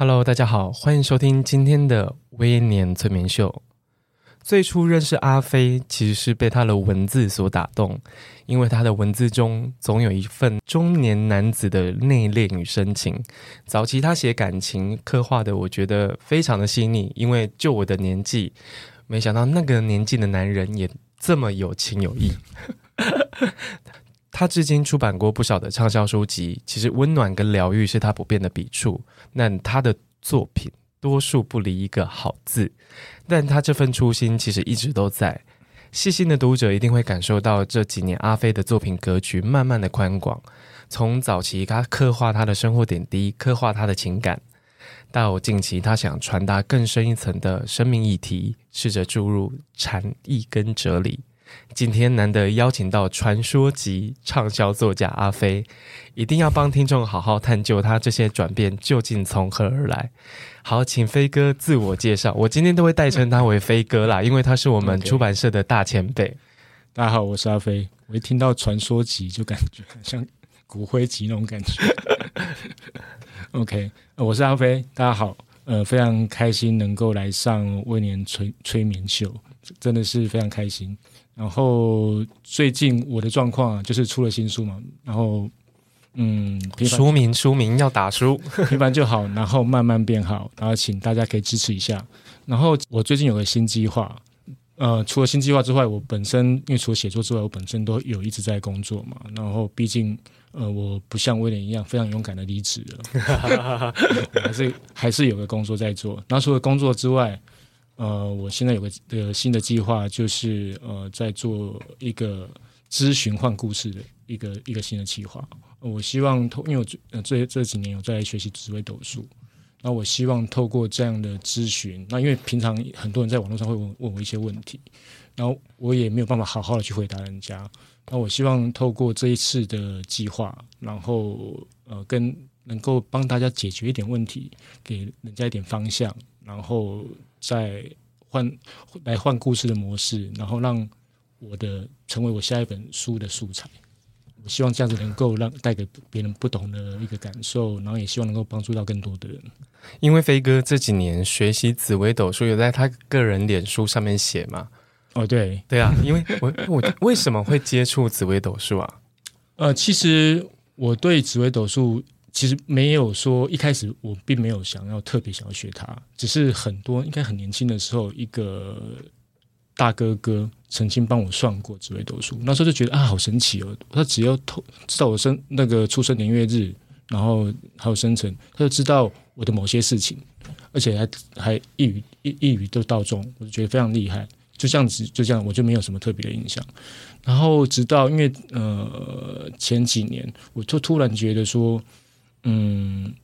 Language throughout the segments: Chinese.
Hello，大家好，欢迎收听今天的微年催眠秀。最初认识阿飞，其实是被他的文字所打动，因为他的文字中总有一份中年男子的内敛与深情。早期他写感情刻画的，我觉得非常的细腻，因为就我的年纪，没想到那个年纪的男人也这么有情有义。他至今出版过不少的畅销书籍，其实温暖跟疗愈是他不变的笔触。但他的作品多数不离一个好字，但他这份初心其实一直都在。细心的读者一定会感受到这几年阿飞的作品格局慢慢的宽广，从早期他刻画他的生活点滴，刻画他的情感，到近期他想传达更深一层的生命议题，试着注入禅意跟哲理。今天难得邀请到传说级畅销作家阿飞，一定要帮听众好好探究他这些转变究竟从何而来。好，请飞哥自我介绍。我今天都会代称他为飞哥啦，因为他是我们出版社的大前辈。Okay. 大家好，我是阿飞。我一听到传说级就感觉很像骨灰级那种感觉。OK，我是阿飞。大家好，呃，非常开心能够来上未年催催眠秀，真的是非常开心。然后最近我的状况就是出了新书嘛，然后嗯，书名书名要打书，平凡就好，然后慢慢变好，然后请大家可以支持一下。然后我最近有个新计划，呃，除了新计划之外，我本身因为除了写作之外，我本身都有一直在工作嘛。然后毕竟呃，我不像威廉一样非常勇敢的离职了，还是还是有个工作在做。然后除了工作之外。呃，我现在有个呃新的计划，就是呃在做一个咨询换故事的一个一个新的计划。我希望透，因为我这这几年有在学习紫微斗数，那我希望透过这样的咨询，那因为平常很多人在网络上会问问我一些问题，然后我也没有办法好好的去回答人家。那我希望透过这一次的计划，然后呃跟能够帮大家解决一点问题，给人家一点方向，然后。再换来换故事的模式，然后让我的成为我下一本书的素材。我希望这样子能够让带给别人不同的一个感受，然后也希望能够帮助到更多的人。因为飞哥这几年学习紫微斗数，有在他个人脸书上面写嘛？哦，对，对啊。因为我我为什么会接触紫微斗数啊？呃，其实我对紫微斗数。其实没有说一开始我并没有想要特别想要学它，只是很多应该很年轻的时候，一个大哥哥曾经帮我算过紫微斗数，那时候就觉得啊，好神奇哦！他只要透知道我生那个出生年月日，然后还有生辰，他就知道我的某些事情，而且还还一语一一语都道中，我就觉得非常厉害。就这样子，就这样，我就没有什么特别的印象。然后直到因为呃前几年，我就突然觉得说。嗯，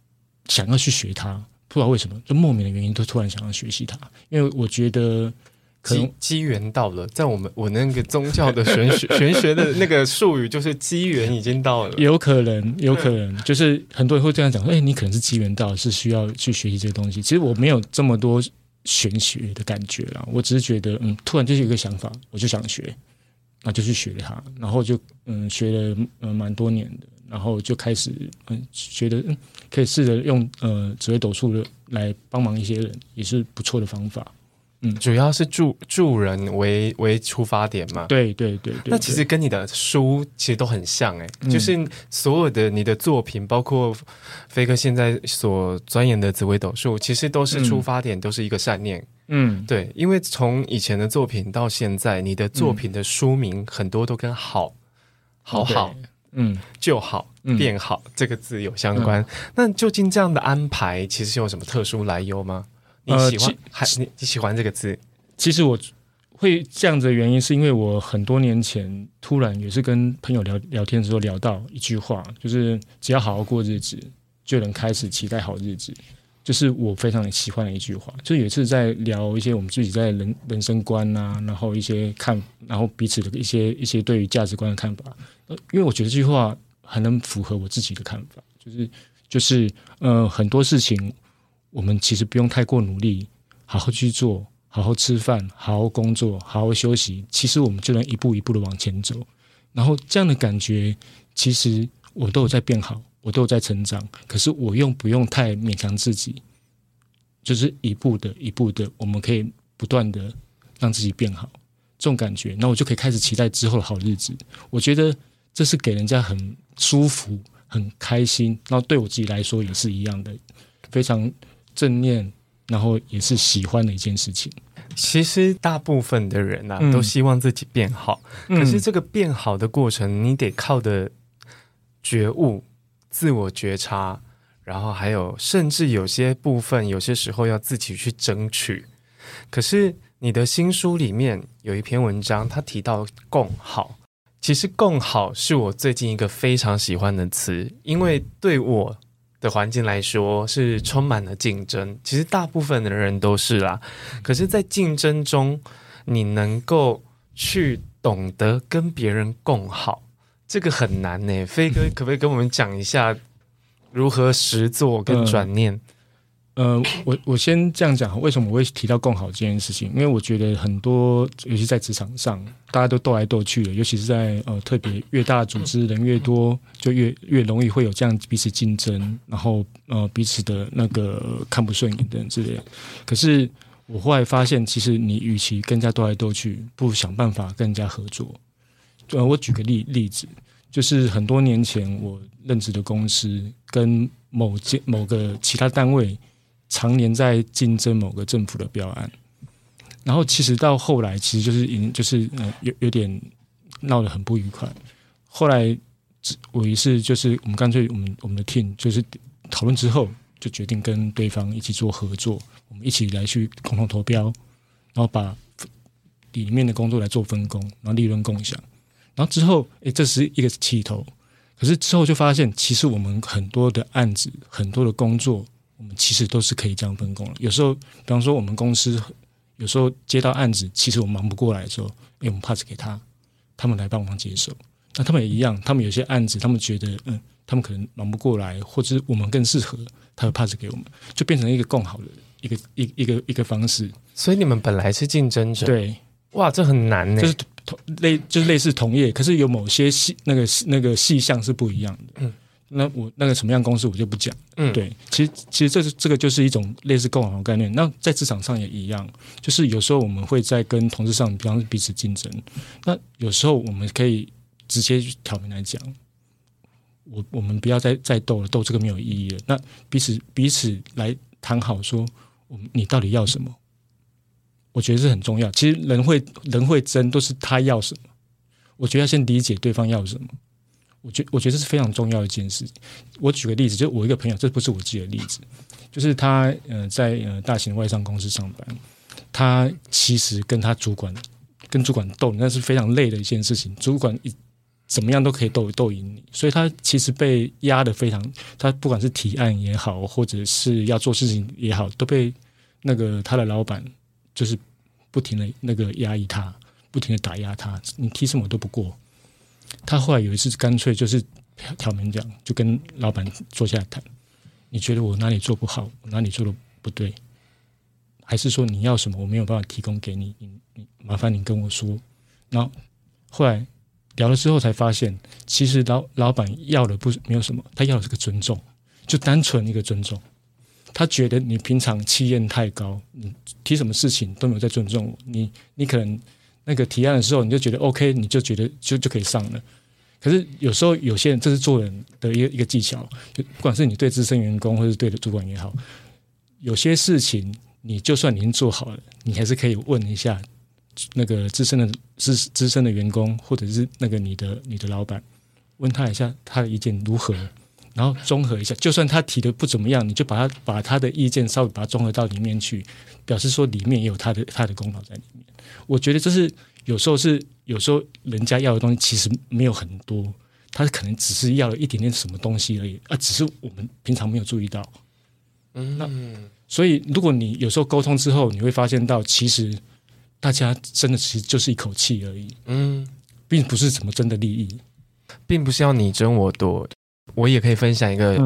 想要去学它，不知道为什么，就莫名的原因，都突然想要学习它。因为我觉得可能机缘到了，在我们我那个宗教的玄学玄学的那个术语，就是机缘已经到了。有可能，有可能，就是很多人会这样讲说：“哎，你可能是机缘到，是需要去学习这个东西。”其实我没有这么多玄学的感觉啦，我只是觉得，嗯，突然就是有一个想法，我就想学，那就去学它，然后就嗯学了嗯蛮多年的。然后就开始嗯，觉得嗯，可以试着用呃紫微斗数的来帮忙一些人，也是不错的方法。嗯，主要是助助人为为出发点嘛。对对对对。那其实跟你的书其实都很像哎、欸，就是所有的你的作品，包括飞哥现在所钻研的紫微斗数，其实都是出发点，都是一个善念。嗯，对，因为从以前的作品到现在，你的作品的书名很多都跟好，好好。嗯，就好变好、嗯、这个字有相关。嗯、那究竟这样的安排，其实有什么特殊来由吗？你喜欢、呃、还你你喜欢这个字？其实我会这样子的原因，是因为我很多年前突然也是跟朋友聊聊天的时候聊到一句话，就是只要好好过日子，就能开始期待好日子。就是我非常喜欢的一句话。就有一次在聊一些我们自己在人人生观啊，然后一些看，然后彼此的一些一些对于价值观的看法。呃，因为我觉得这句话很能符合我自己的看法，就是就是呃很多事情我们其实不用太过努力，好好去做，好好吃饭，好好工作，好好休息，其实我们就能一步一步的往前走。然后这样的感觉，其实我都有在变好，我都有在成长。可是我用不用太勉强自己，就是一步的一步的，我们可以不断的让自己变好，这种感觉，那我就可以开始期待之后的好日子。我觉得这是给人家很舒服、很开心，然后对我自己来说也是一样的，非常正念，然后也是喜欢的一件事情。其实大部分的人啊，都希望自己变好。嗯、可是这个变好的过程，你得靠的觉悟、自我觉察，然后还有甚至有些部分，有些时候要自己去争取。可是你的新书里面有一篇文章，他提到“共好”。其实“共好”是我最近一个非常喜欢的词，因为对我。的环境来说是充满了竞争，其实大部分的人都是啦。可是，在竞争中，你能够去懂得跟别人共好，这个很难呢。飞哥，可不可以跟我们讲一下如何实作跟转念？嗯呃，我我先这样讲，为什么我会提到共好这件事情？因为我觉得很多，尤其在职场上，大家都斗来斗去的，尤其是在呃特别越大组织人越多，就越越容易会有这样彼此竞争，然后呃彼此的那个看不顺眼等之类的。可是我后来发现，其实你与其跟人家斗来斗去，不如想办法跟人家合作。呃，我举个例例子，就是很多年前我任职的公司跟某间某个其他单位。常年在竞争某个政府的标案，然后其实到后来，其实就是已经就是呃有有点闹得很不愉快。后来我于是就是我们干脆我们我们的 team 就是讨论之后，就决定跟对方一起做合作，我们一起来去共同投标，然后把里面的工作来做分工，然后利润共享。然后之后，诶，这是一个起头。可是之后就发现，其实我们很多的案子，很多的工作。我们其实都是可以这样分工了。有时候，比方说我们公司有时候接到案子，其实我们忙不过来的时候，哎，我们 pass 给他，他们来帮忙接手。那他们也一样，他们有些案子，他们觉得嗯，他们可能忙不过来，或者我们更适合，他会 pass 给我们，就变成一个更好的一个一一个一个方式。所以你们本来是竞争者，对，哇，这很难呢。就是同类就是类似同业，可是有某些细那个那个细项是不一样的。嗯。那我那个什么样公司我就不讲，嗯，对，其实其实这是这个就是一种类似共好的概念。那在职场上也一样，就是有时候我们会在跟同事上，比方说彼此竞争。那有时候我们可以直接挑明来讲，我我们不要再再斗了，斗这个没有意义了。那彼此彼此来谈好，说我们你到底要什么？我觉得这很重要。其实人会人会争，都是他要什么。我觉得要先理解对方要什么。我觉我觉得这是非常重要的一件事。我举个例子，就我一个朋友，这不是我自己的例子，就是他呃在呃大型外商公司上班，他其实跟他主管跟主管斗，那是非常累的一件事情。主管一怎么样都可以斗斗赢你，所以他其实被压得非常。他不管是提案也好，或者是要做事情也好，都被那个他的老板就是不停的那个压抑他，不停的打压他，你提什么都不过。他后来有一次干脆就是挑明讲，就跟老板坐下来谈。你觉得我哪里做不好，哪里做的不对，还是说你要什么我没有办法提供给你？你你麻烦你跟我说。然后后来聊了之后才发现，其实老老板要的不是没有什么，他要的是个尊重，就单纯一个尊重。他觉得你平常气焰太高，你提什么事情都没有在尊重我，你你可能。那个提案的时候，你就觉得 OK，你就觉得就就可以上了。可是有时候有些人，这是做人的一个一个技巧，就不管是你对资深员工，或是对的主管也好，有些事情你就算已经做好了，你还是可以问一下那个资深的资资深的员工，或者是那个你的你的老板，问他一下他的意见如何，然后综合一下，就算他提的不怎么样，你就把他把他的意见稍微把它综合到里面去，表示说里面也有他的他的功劳在里面。我觉得这是有时候是有时候人家要的东西其实没有很多，他可能只是要了一点点什么东西而已，啊，只是我们平常没有注意到。嗯，那所以如果你有时候沟通之后，你会发现到其实大家真的其实就是一口气而已，嗯，并不是什么真的利益，并不是要你争我夺。我也可以分享一个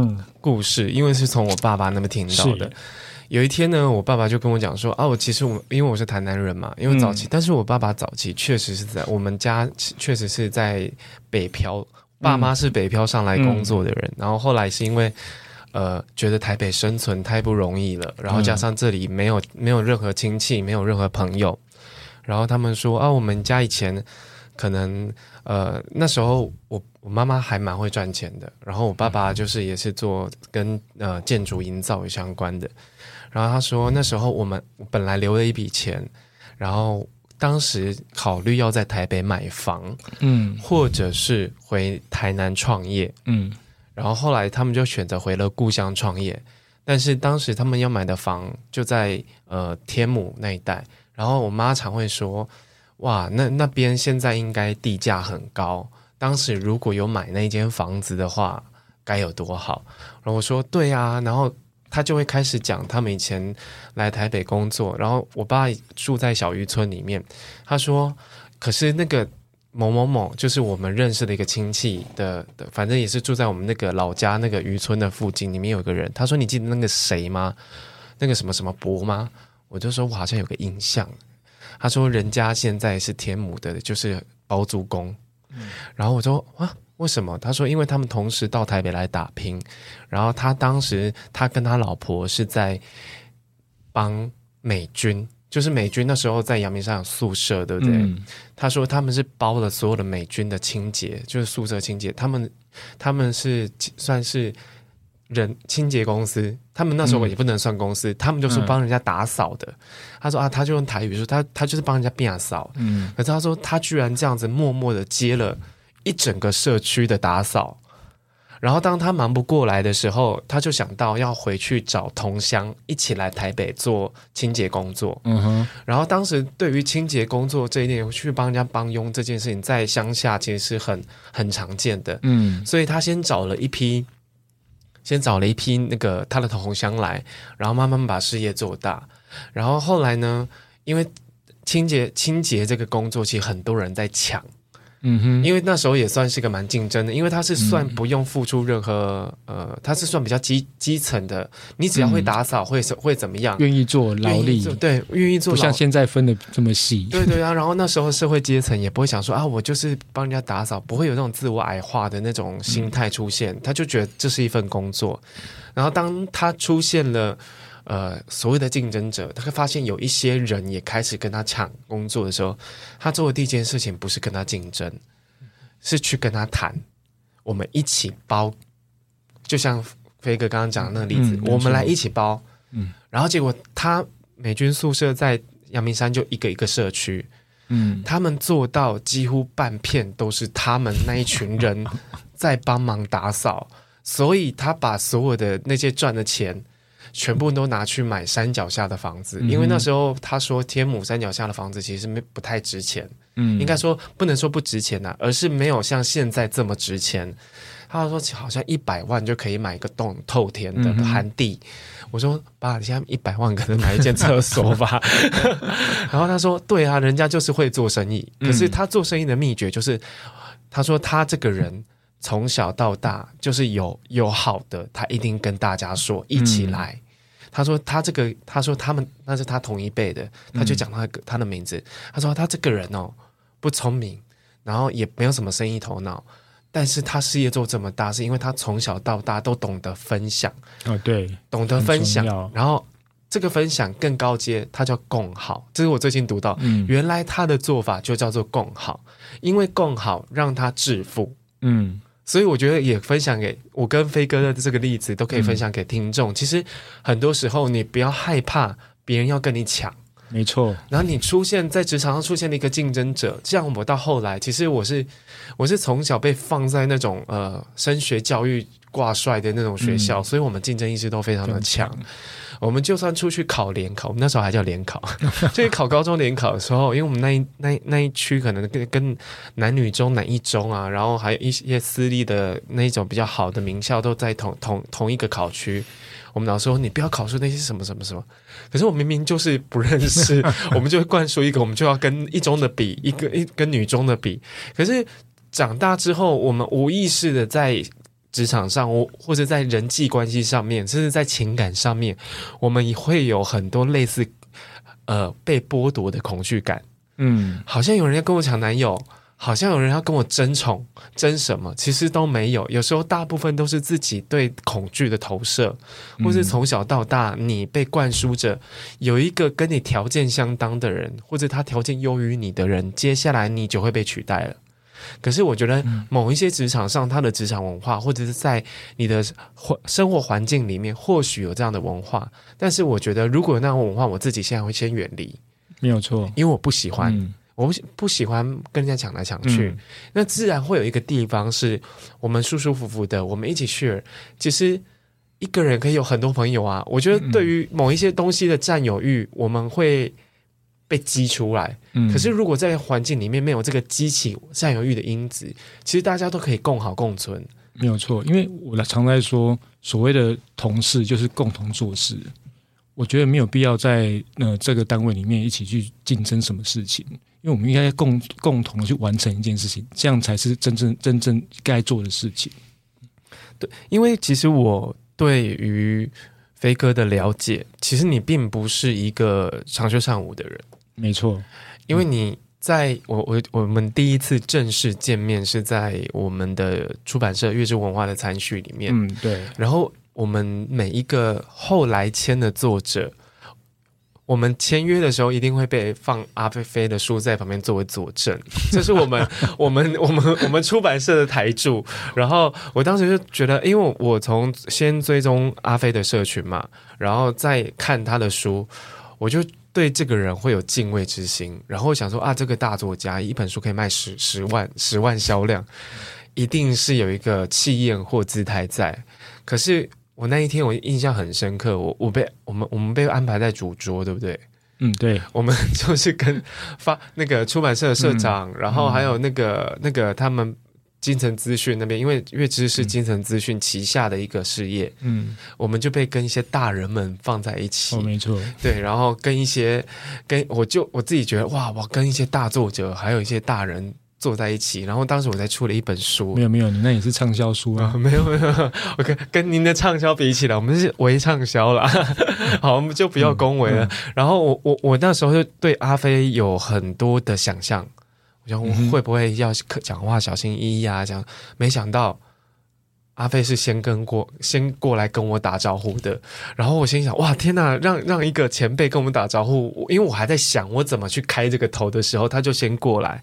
故事，嗯、因为是从我爸爸那边听到的。有一天呢，我爸爸就跟我讲说：“啊，我其实我因为我是台南人嘛，因为早期，嗯、但是我爸爸早期确实是在我们家，确实是在北漂，爸妈是北漂上来工作的人。嗯、然后后来是因为呃觉得台北生存太不容易了，然后加上这里没有没有任何亲戚，没有任何朋友，然后他们说啊，我们家以前可能呃那时候我我妈妈还蛮会赚钱的，然后我爸爸就是也是做跟呃建筑营造有相关的。”然后他说，那时候我们本来留了一笔钱，然后当时考虑要在台北买房，嗯，或者是回台南创业，嗯，然后后来他们就选择回了故乡创业，但是当时他们要买的房就在呃天母那一带，然后我妈常会说，哇，那那边现在应该地价很高，当时如果有买那间房子的话，该有多好。然后我说，对啊，然后。他就会开始讲他们以前来台北工作，然后我爸住在小渔村里面。他说：“可是那个某某某，就是我们认识的一个亲戚的，反正也是住在我们那个老家那个渔村的附近。里面有个人，他说你记得那个谁吗？那个什么什么伯吗？我就说我好像有个印象。他说人家现在是天母的，就是包租公。嗯，然后我说啊。”为什么？他说，因为他们同时到台北来打拼，然后他当时他跟他老婆是在帮美军，就是美军那时候在阳明山有宿舍，对不对？嗯、他说他们是包了所有的美军的清洁，就是宿舍清洁。他们他们是算是人清洁公司，他们那时候也不能算公司，嗯、他们就是帮人家打扫的。嗯、他说啊，他就用台语说，他他就是帮人家变扫。嗯，可是他说他居然这样子默默的接了。一整个社区的打扫，然后当他忙不过来的时候，他就想到要回去找同乡一起来台北做清洁工作。嗯哼。然后当时对于清洁工作这一点，去帮人家帮佣这件事情，在乡下其实是很很常见的。嗯。所以他先找了一批，先找了一批那个他的同乡来，然后慢慢把事业做大。然后后来呢，因为清洁清洁这个工作，其实很多人在抢。嗯哼，因为那时候也算是个蛮竞争的，因为他是算不用付出任何、嗯、呃，他是算比较基基层的，你只要会打扫，会、嗯、会怎么样？愿意做劳力，对，愿意做，不像现在分的这么细。对对啊，然后那时候社会阶层也不会想说啊，我就是帮人家打扫，不会有那种自我矮化的那种心态出现，嗯、他就觉得这是一份工作。然后当他出现了。呃，所谓的竞争者，他会发现有一些人也开始跟他抢工作的时候，他做的第一件事情不是跟他竞争，是去跟他谈，我们一起包。就像飞哥刚刚讲的那个例子，嗯、我们来一起包。嗯，然后结果他美军宿舍在阳明山就一个一个社区，嗯，他们做到几乎半片都是他们那一群人在帮忙打扫，所以他把所有的那些赚的钱。全部都拿去买山脚下的房子，因为那时候他说天母山脚下的房子其实没不太值钱，嗯，应该说不能说不值钱呐、啊，而是没有像现在这么值钱。他说好像一百万就可以买一个洞透天的寒地，嗯、我说爸，你现在一百万可能买一间厕所吧。然后他说对啊，人家就是会做生意，可是他做生意的秘诀就是，他说他这个人。从小到大就是有有好的，他一定跟大家说一起来。嗯、他说他这个，他说他们那是他同一辈的，他就讲他他的名字。他说他这个人哦不聪明，然后也没有什么生意头脑，但是他事业做这么大，是因为他从小到大都懂得分享。哦，对，懂得分享。然后这个分享更高阶，他叫共好。这是我最近读到，嗯、原来他的做法就叫做共好，因为共好让他致富。嗯。所以我觉得也分享给我跟飞哥的这个例子，都可以分享给听众。嗯、其实很多时候你不要害怕别人要跟你抢，没错。然后你出现在职场上出现了一个竞争者，像我到后来，其实我是我是从小被放在那种呃升学教育挂帅的那种学校，嗯、所以我们竞争意识都非常的强。我们就算出去考联考，我们那时候还叫联考，就是考高中联考的时候，因为我们那一那那一区可能跟跟男女中、男一中啊，然后还有一些私立的那一种比较好的名校都在同同同一个考区，我我们老师说你不要考出那些什么什么什么，可是我明明就是不认识，我们就会灌输一个，我们就要跟一中的比，一个一跟女中的比。可是长大之后，我们无意识的在职场上，我或者在人际关系上面，甚至在情感上面，我们也会有很多类似呃被剥夺的恐惧感。嗯，好像有人要跟我抢男友。好像有人要跟我争宠，争什么？其实都没有。有时候大部分都是自己对恐惧的投射，或是从小到大你被灌输着有一个跟你条件相当的人，或者他条件优于你的人，接下来你就会被取代了。可是我觉得某一些职场上，他的职场文化，或者是在你的环生活环境里面，或许有这样的文化。但是我觉得，如果有那样文化，我自己现在会先远离，没有错，因为我不喜欢。嗯我不不喜欢跟人家抢来抢去，嗯，那自然会有一个地方是我们舒舒服服的，我们一起 share。其实一个人可以有很多朋友啊。我觉得对于某一些东西的占有欲，我们会被激出来。嗯，可是如果在环境里面没有这个激起占有欲的因子，其实大家都可以共好共存。没有错，因为我常在说，所谓的同事就是共同做事。我觉得没有必要在呃这个单位里面一起去竞争什么事情。因为我们应该共共同去完成一件事情，这样才是真正真正该做的事情。对，因为其实我对于飞哥的了解，其实你并不是一个长袖善舞的人。没错，因为你在我我我们第一次正式见面是在我们的出版社月之文化的餐序里面。嗯，对。然后我们每一个后来签的作者。我们签约的时候一定会被放阿飞飞的书在旁边作为佐证，这是我们 我们我们我们出版社的台柱。然后我当时就觉得，因为我从先追踪阿飞的社群嘛，然后再看他的书，我就对这个人会有敬畏之心。然后想说啊，这个大作家一本书可以卖十十万十万销量，一定是有一个气焰或姿态在。可是。我那一天我印象很深刻，我我被我们我们被安排在主桌，对不对？嗯，对，我们就是跟发那个出版社的社长，嗯、然后还有那个、嗯、那个他们精诚资讯那边，因为月之是金城资讯旗下的一个事业，嗯，我们就被跟一些大人们放在一起，哦，没错，对，然后跟一些跟我就我自己觉得哇，我跟一些大作者，还有一些大人。坐在一起，然后当时我才出了一本书。没有没有，你那也是畅销书啊。没有没有，我跟跟您的畅销比起来，我们是微畅销了。好，我们就不要恭维了。嗯嗯、然后我我我那时候就对阿飞有很多的想象，我想我会不会要讲话小心翼翼啊？这样，没想到。阿飞是先跟过，先过来跟我打招呼的。然后我心想：哇，天哪！让让一个前辈跟我们打招呼，因为我还在想我怎么去开这个头的时候，他就先过来。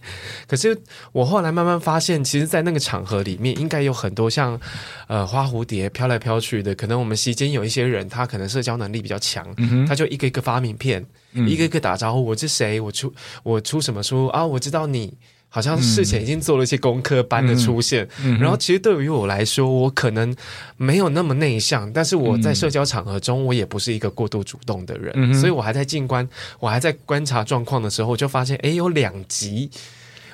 可是我后来慢慢发现，其实，在那个场合里面，应该有很多像呃花蝴蝶飘来飘去的。可能我们席间有一些人，他可能社交能力比较强，嗯、他就一个一个发名片，嗯、一个一个打招呼。我是谁？我出我出什么书啊？我知道你。好像事前已经做了一些功课般的出现，嗯嗯、然后其实对于我来说，我可能没有那么内向，但是我在社交场合中，我也不是一个过度主动的人，嗯、所以我还在静观，我还在观察状况的时候，我就发现，哎，有两级，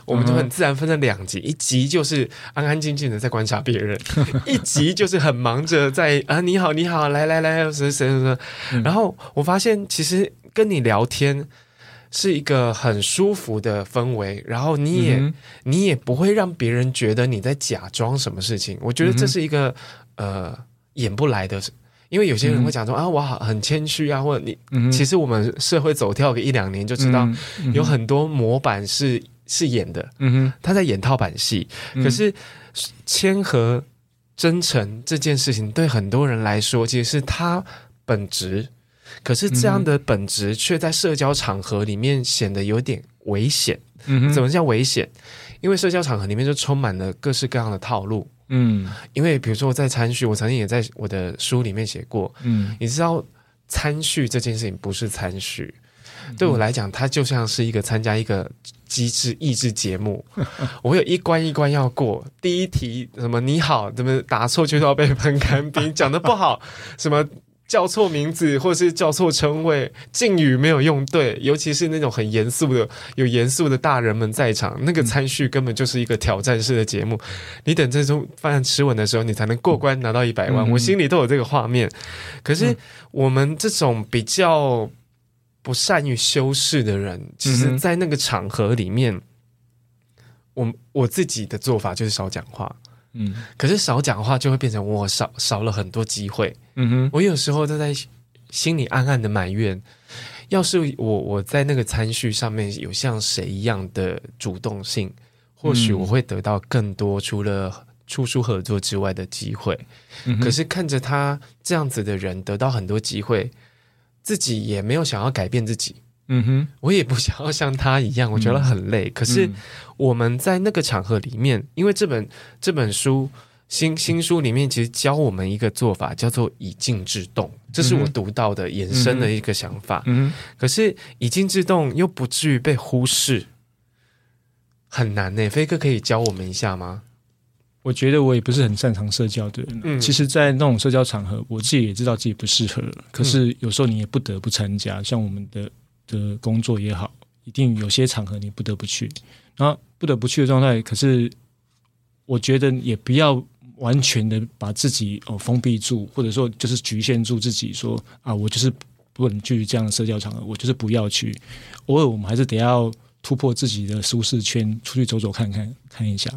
我们就很自然分成两级，一级就是安安静静的在观察别人，一级就是很忙着在啊，你好，你好，来来来，谁谁谁，然后我发现，其实跟你聊天。是一个很舒服的氛围，然后你也、嗯、你也不会让别人觉得你在假装什么事情。我觉得这是一个、嗯、呃演不来的，因为有些人会讲说、嗯、啊，我好很谦虚啊，或者你、嗯、其实我们社会走跳个一两年就知道，有很多模板是是演的，嗯哼，他在演套版戏。可是谦和真诚这件事情，对很多人来说，其实是他本质。可是这样的本质却在社交场合里面显得有点危险。嗯，怎么叫危险？因为社交场合里面就充满了各式各样的套路。嗯，因为比如说我在参序，我曾经也在我的书里面写过。嗯，你知道参序这件事情不是参序，对我来讲，它就像是一个参加一个机制益智节目。我有一关一关要过，第一题什么你好，怎么答错就要被喷干冰，讲的不好什么。叫错名字，或是叫错称谓，敬语没有用对，尤其是那种很严肃的、有严肃的大人们在场，那个餐序根本就是一个挑战式的节目。你等这顿饭吃稳的时候，你才能过关拿到一百万。我心里都有这个画面。可是我们这种比较不善于修饰的人，其实，在那个场合里面，我我自己的做法就是少讲话。嗯，可是少讲话就会变成我少少了很多机会。嗯哼，我有时候都在心里暗暗的埋怨，要是我我在那个餐序上面有像谁一样的主动性，或许我会得到更多除了出书合作之外的机会。嗯，可是看着他这样子的人得到很多机会，自己也没有想要改变自己。嗯哼，我也不想要像他一样，我觉得很累。嗯、可是我们在那个场合里面，因为这本这本书新新书里面其实教我们一个做法，叫做以静制动，这是我读到的衍生的一个想法。可是以静制动又不至于被忽视，很难呢。飞哥可以教我们一下吗？我觉得我也不是很擅长社交的人。嗯，其实，在那种社交场合，我自己也知道自己不适合。可是有时候你也不得不参加，像我们的。的工作也好，一定有些场合你不得不去，然后不得不去的状态。可是我觉得也不要完全的把自己哦封闭住，或者说就是局限住自己说，说啊，我就是不能去这样的社交场合，我就是不要去。偶尔我们还是得要突破自己的舒适圈，出去走走看看看一下。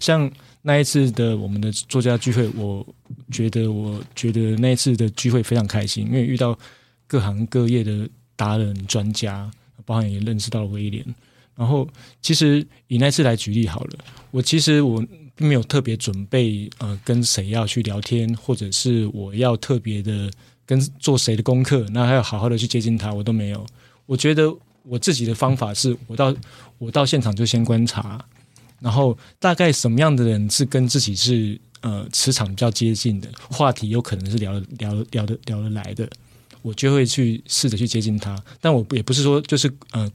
像那一次的我们的作家聚会，我觉得我觉得那一次的聚会非常开心，因为遇到各行各业的。达人专家，包含也认识到了威廉。然后，其实以那次来举例好了，我其实我并没有特别准备，呃，跟谁要去聊天，或者是我要特别的跟做谁的功课，那还要好好的去接近他，我都没有。我觉得我自己的方法是我到我到现场就先观察，然后大概什么样的人是跟自己是呃磁场比较接近的，话题有可能是聊聊聊得聊得来的。我就会去试着去接近他，但我也不是说就是呃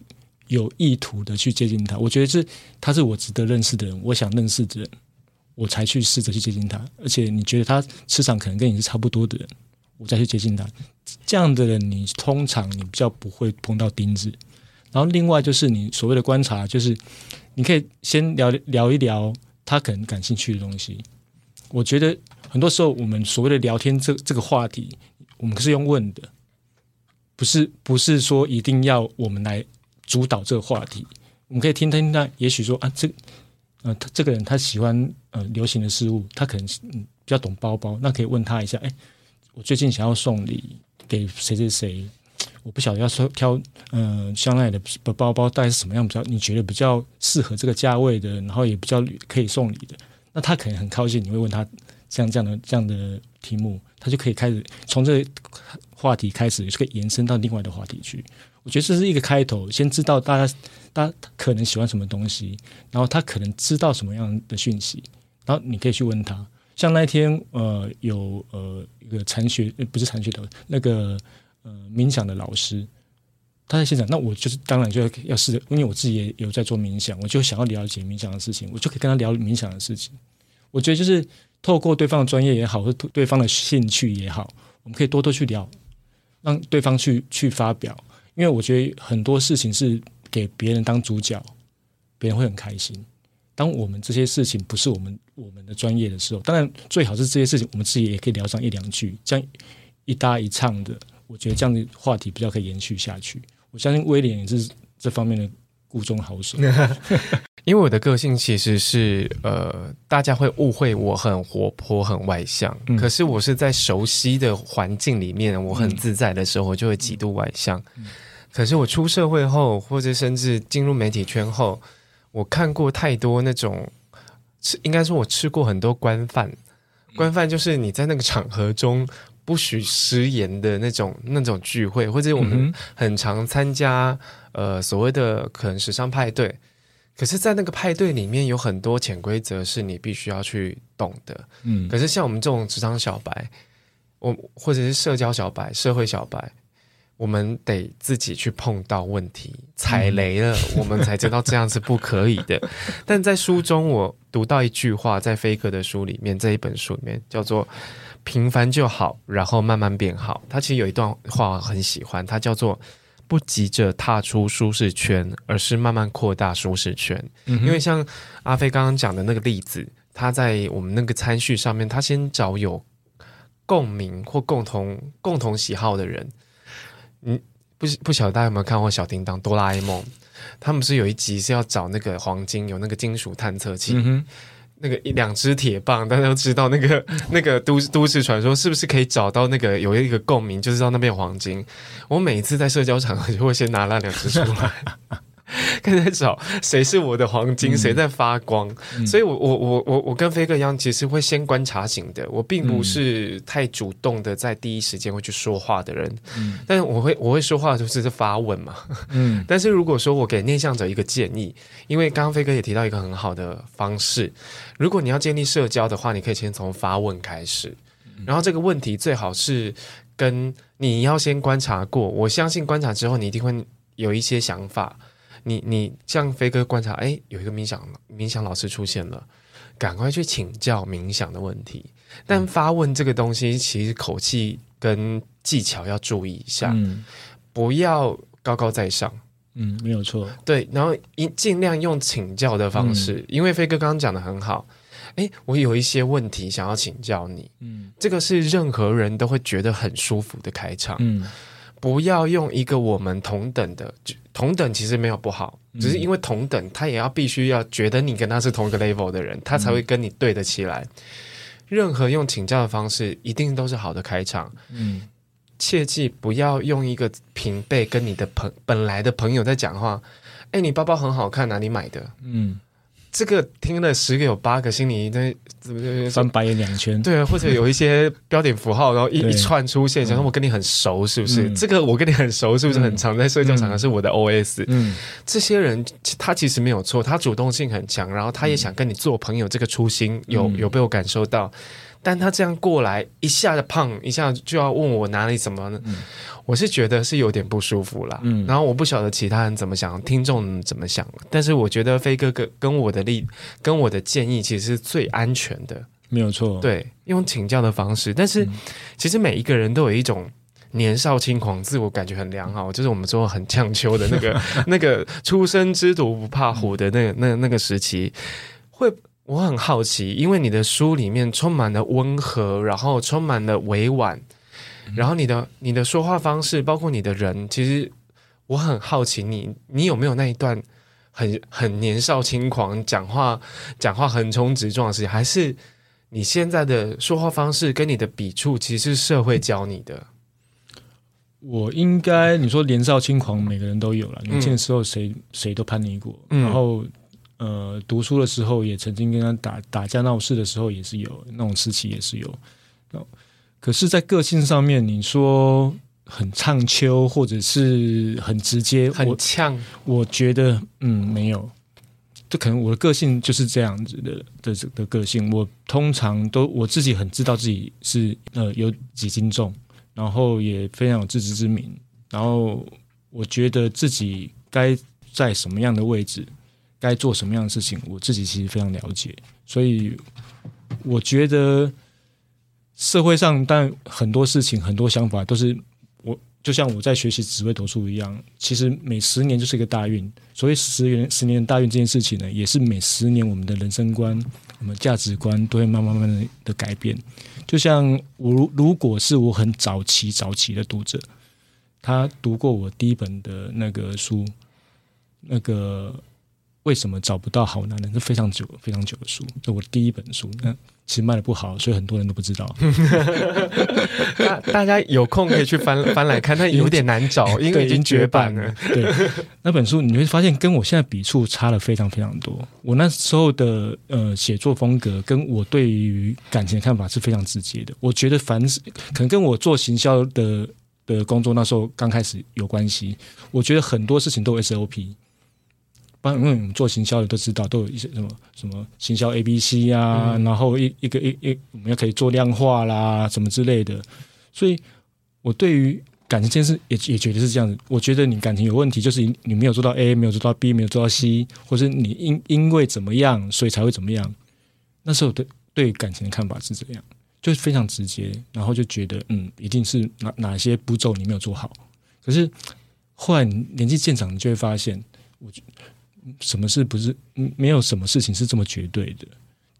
有意图的去接近他。我觉得是他是我值得认识的人，我想认识的人，我才去试着去接近他。而且你觉得他磁场可能跟你是差不多的人，我再去接近他。这样的人，你通常你比较不会碰到钉子。然后另外就是你所谓的观察，就是你可以先聊聊一聊他可能感兴趣的东西。我觉得很多时候我们所谓的聊天这这个话题，我们是用问的。不是不是说一定要我们来主导这个话题，我们可以听听他，也许说啊，这呃，他这个人他喜欢呃流行的事物，他可能嗯比较懂包包，那可以问他一下，哎，我最近想要送礼给谁谁谁，我不晓得要说挑嗯、香奈儿的包包，大概是什么样比较你觉得比较适合这个价位的，然后也比较可以送礼的，那他可能很高兴，你会问他像这样的这样的题目，他就可以开始从这个。话题开始就可以延伸到另外的话题去，我觉得这是一个开头，先知道大家大家可能喜欢什么东西，然后他可能知道什么样的讯息，然后你可以去问他。像那天呃有呃一个禅学不是禅学的那个呃冥想的老师，他在现场，那我就是当然就要要试着，因为我自己也有在做冥想，我就想要了解冥想的事情，我就可以跟他聊冥想的事情。我觉得就是透过对方的专业也好，或对方的兴趣也好，我们可以多多去聊。让对方去去发表，因为我觉得很多事情是给别人当主角，别人会很开心。当我们这些事情不是我们我们的专业的时候，当然最好是这些事情我们自己也可以聊上一两句，这样一搭一唱的，我觉得这样的话题比较可以延续下去。我相信威廉也是这方面的顾中好手。因为我的个性其实是呃，大家会误会我很活泼、很外向。嗯、可是我是在熟悉的环境里面，我很自在的时候，我就会极度外向。嗯、可是我出社会后，或者甚至进入媒体圈后，我看过太多那种吃，应该说我吃过很多官饭。官饭就是你在那个场合中不许食言的那种那种聚会，或者我们很常参加呃所谓的可能时尚派对。可是，在那个派对里面，有很多潜规则是你必须要去懂的。嗯，可是像我们这种职场小白，我或者是社交小白、社会小白，我们得自己去碰到问题，踩雷了，我们才知道这样是不可以的。但在书中，我读到一句话，在飞哥的书里面，这一本书里面叫做“平凡就好，然后慢慢变好”。他其实有一段话我很喜欢，他叫做“不急着踏出舒适圈，而是慢慢扩大舒适圈”。嗯。因为像阿飞刚刚讲的那个例子，他在我们那个餐序上面，他先找有共鸣或共同共同喜好的人。嗯，不不晓得大家有没有看过小叮当、哆啦 A 梦？他们是有一集是要找那个黄金，有那个金属探测器，嗯、那个一两只铁棒，大家都知道那个那个都都市传说是不是可以找到那个有一个共鸣，就是知道那边有黄金。我每次在社交场合就会先拿那两只出来。跟在找谁是我的黄金，谁、嗯、在发光，嗯、所以我我我我我跟飞哥一样，其实会先观察型的，我并不是太主动的在第一时间会去说话的人，嗯，但是我会我会说话就是在发问嘛，嗯，但是如果说我给内向者一个建议，因为刚刚飞哥也提到一个很好的方式，如果你要建立社交的话，你可以先从发问开始，然后这个问题最好是跟你要先观察过，我相信观察之后你一定会有一些想法。你你像飞哥观察，哎，有一个冥想冥想老师出现了，赶快去请教冥想的问题。但发问这个东西，其实口气跟技巧要注意一下，嗯，不要高高在上。嗯，没有错。对，然后一尽量用请教的方式，嗯，因为飞哥刚刚讲的很好。哎，我有一些问题想要请教你。嗯，这个是任何人都会觉得很舒服的开场。嗯。不要用一个我们同等的，同等其实没有不好，只是因为同等，他也要必须要觉得你跟他是同一个 level 的人，他才会跟你对得起来。任何用请教的方式，一定都是好的开场。嗯，切记不要用一个平辈跟你的朋本来的朋友在讲话。哎，你包包很好看，哪里买的？嗯。这个听了十个有八个心里在怎么翻白眼两圈，对啊，或者有一些标点符号，然后一一串出现，想说我跟你很熟是不是？嗯、这个我跟你很熟是不是很常在社交场合是我的 OS？嗯，这些人他其实没有错，他主动性很强，然后他也想跟你做朋友，这个初心有有被我感受到。但他这样过来，一下子胖，一下就要问我哪里怎么呢？嗯、我是觉得是有点不舒服啦。嗯，然后我不晓得其他人怎么想，听众怎么想。但是我觉得飞哥哥跟我的立，跟我的建议其实是最安全的，没有错。对，用请教的方式。但是、嗯、其实每一个人都有一种年少轻狂、自我感觉很良好，就是我们说很呛秋的那个 那个初生之犊不怕虎的那个、那那个时期会。我很好奇，因为你的书里面充满了温和，然后充满了委婉，然后你的你的说话方式，包括你的人，其实我很好奇你，你你有没有那一段很很年少轻狂，讲话讲话横冲直撞的事情，还是你现在的说话方式跟你的笔触，其实是社会教你的？我应该你说年少轻狂，每个人都有了，年轻的时候谁、嗯、谁都叛逆过，然后。呃，读书的时候也曾经跟他打打架闹事的时候也是有那种时期也是有，可是，在个性上面，你说很唱秋或者是很直接，很呛，我觉得嗯没有，这可能我的个性就是这样子的的的个性。我通常都我自己很知道自己是呃有几斤重，然后也非常有自知之明，然后我觉得自己该在什么样的位置。该做什么样的事情，我自己其实非常了解，所以我觉得社会上，但很多事情、很多想法都是我，就像我在学习紫微斗数一样，其实每十年就是一个大运。所以十年、十年大运这件事情呢，也是每十年我们的人生观、我们价值观都会慢慢慢慢的改变。就像我如果是我很早期、早期的读者，他读过我第一本的那个书，那个。为什么找不到好男人？是非常久、非常久的书，是我第一本书。那其实卖的不好，所以很多人都不知道。大大家有空可以去翻 翻来看，但有点难找，因为已经绝版了。对，那本书你会发现跟我现在笔触差了非常非常多。我那时候的呃写作风格，跟我对于感情的看法是非常直接的。我觉得凡是可能跟我做行销的的工作那时候刚开始有关系。我觉得很多事情都有 SOP。因为我们做行销的都知道，都有一些什么什么行销 A B C 啊，嗯、然后一一个一一我们要可以做量化啦，什么之类的。所以，我对于感情这件事也也觉得是这样子。我觉得你感情有问题，就是你你没有做到 A，没有做到 B，没有做到 C，或是你因因为怎么样，所以才会怎么样。那时候对对感情的看法是这样，就是非常直接，然后就觉得嗯，一定是哪哪些步骤你没有做好。可是后来你年纪渐长，你就会发现，我什么事不是没有什么事情是这么绝对的。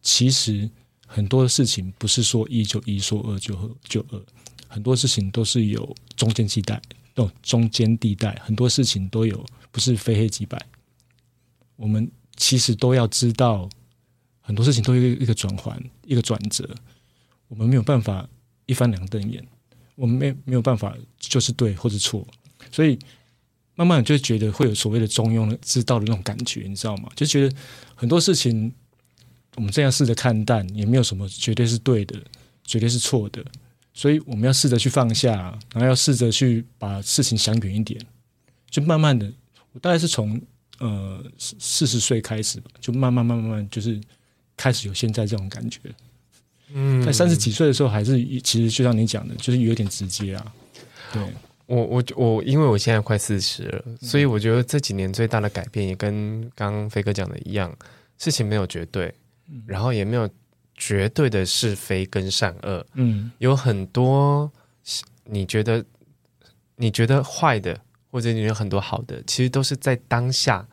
其实很多事情不是说一就一，说二就二就二。很多事情都是有中间地带，哦，中间地带，很多事情都有，不是非黑即白。我们其实都要知道，很多事情都有一个转换，一个转折。我们没有办法一翻两瞪眼，我们没没有办法就是对或者错。所以慢慢就觉得会有所谓的中庸之道的那种感觉，你知道吗？就觉得很多事情我们这样试着看淡，也没有什么绝对是对的，绝对是错的。所以我们要试着去放下，然后要试着去把事情想远一点，就慢慢的，我大概是从呃四十岁开始吧，就慢慢慢慢慢就是开始有现在这种感觉。嗯，在三十几岁的时候，还是其实就像你讲的，就是有点直接啊。对，我我我，因为我现在快四十了，所以我觉得这几年最大的改变也跟刚刚飞哥讲的一样，事情没有绝对，然后也没有。绝对的是非跟善恶，嗯，有很多你觉得你觉得坏的，或者你有很多好的，其实都是在当下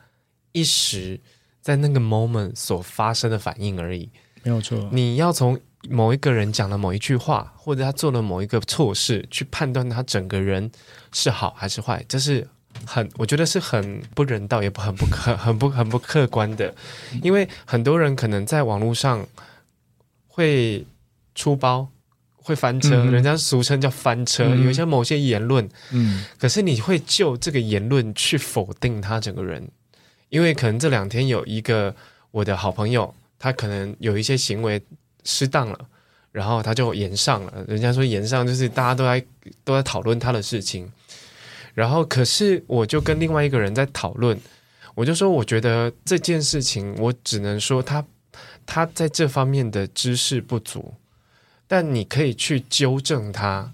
一时在那个 moment 所发生的反应而已，没有错。你要从某一个人讲了某一句话，或者他做了某一个错事，去判断他整个人是好还是坏，这是很我觉得是很不人道，也不很不客 很不很不客观的，因为很多人可能在网络上。会出包，会翻车，嗯、人家俗称叫翻车。嗯、有一些某些言论，嗯，可是你会就这个言论去否定他整个人，因为可能这两天有一个我的好朋友，他可能有一些行为失当了，然后他就延上了。人家说延上就是大家都在都在讨论他的事情，然后可是我就跟另外一个人在讨论，我就说我觉得这件事情，我只能说他。他在这方面的知识不足，但你可以去纠正他、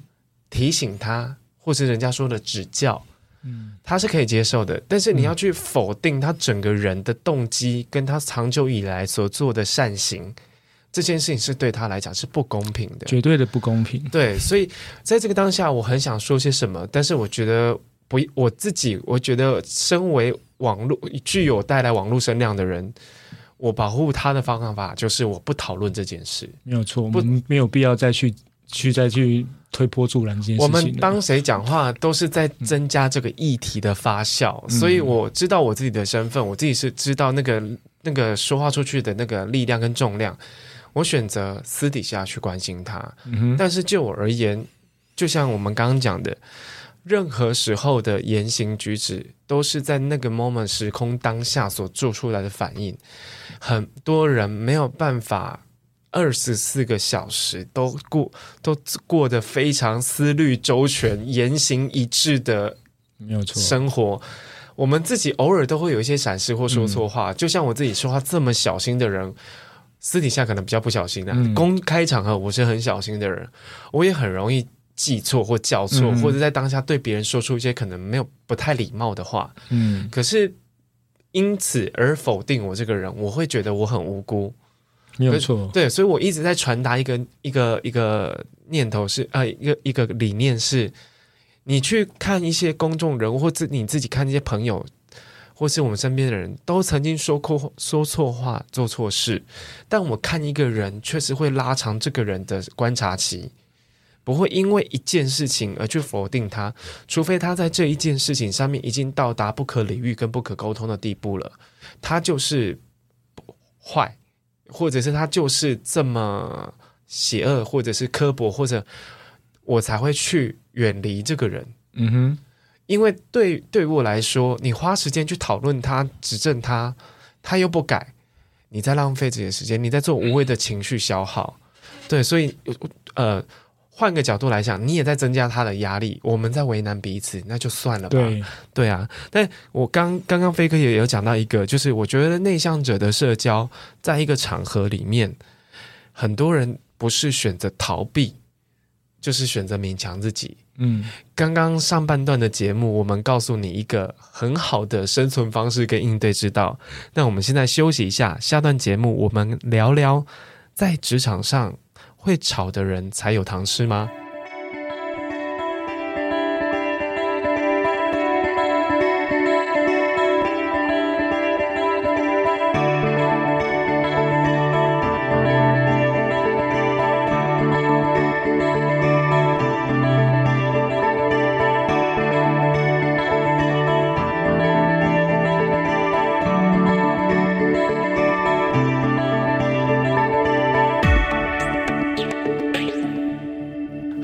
提醒他，或是人家说的指教，嗯，他是可以接受的。但是你要去否定他整个人的动机，跟他长久以来所做的善行，这件事情是对他来讲是不公平的，绝对的不公平。对，所以在这个当下，我很想说些什么，但是我觉得不，我自己我觉得身为网络具有带来网络声量的人。我保护他的方法就是我不讨论这件事，没有错，不，没有必要再去去再去推波助澜这件事情。我们帮谁讲话都是在增加这个议题的发酵，嗯、所以我知道我自己的身份，我自己是知道那个那个说话出去的那个力量跟重量，我选择私底下去关心他。嗯、但是就我而言，就像我们刚刚讲的。任何时候的言行举止，都是在那个 moment 时空当下所做出来的反应。很多人没有办法二十四个小时都过都过得非常思虑周全、言行一致的没有错生活。我们自己偶尔都会有一些闪失或说错话，嗯、就像我自己说话这么小心的人，私底下可能比较不小心的。嗯、公开场合我是很小心的人，我也很容易。记错或叫错，嗯、或者在当下对别人说出一些可能没有不太礼貌的话，嗯，可是因此而否定我这个人，我会觉得我很无辜，没有错，对，所以我一直在传达一个一个一个念头是，呃，一个一个理念是，你去看一些公众人物，或者你自己看一些朋友，或是我们身边的人都曾经说过说错话、做错事，但我看一个人确实会拉长这个人的观察期。不会因为一件事情而去否定他，除非他在这一件事情上面已经到达不可理喻跟不可沟通的地步了，他就是坏，或者是他就是这么邪恶，或者是刻薄，或者我才会去远离这个人。嗯哼，因为对对我来说，你花时间去讨论他、指正他，他又不改，你在浪费自己的时间，你在做无谓的情绪消耗。对，所以呃。换个角度来讲，你也在增加他的压力，我们在为难彼此，那就算了吧。对，对啊。但我刚刚刚飞哥也有讲到一个，就是我觉得内向者的社交，在一个场合里面，很多人不是选择逃避，就是选择勉强自己。嗯，刚刚上半段的节目，我们告诉你一个很好的生存方式跟应对之道。那我们现在休息一下，下段节目我们聊聊，在职场上会吵的人才有糖吃吗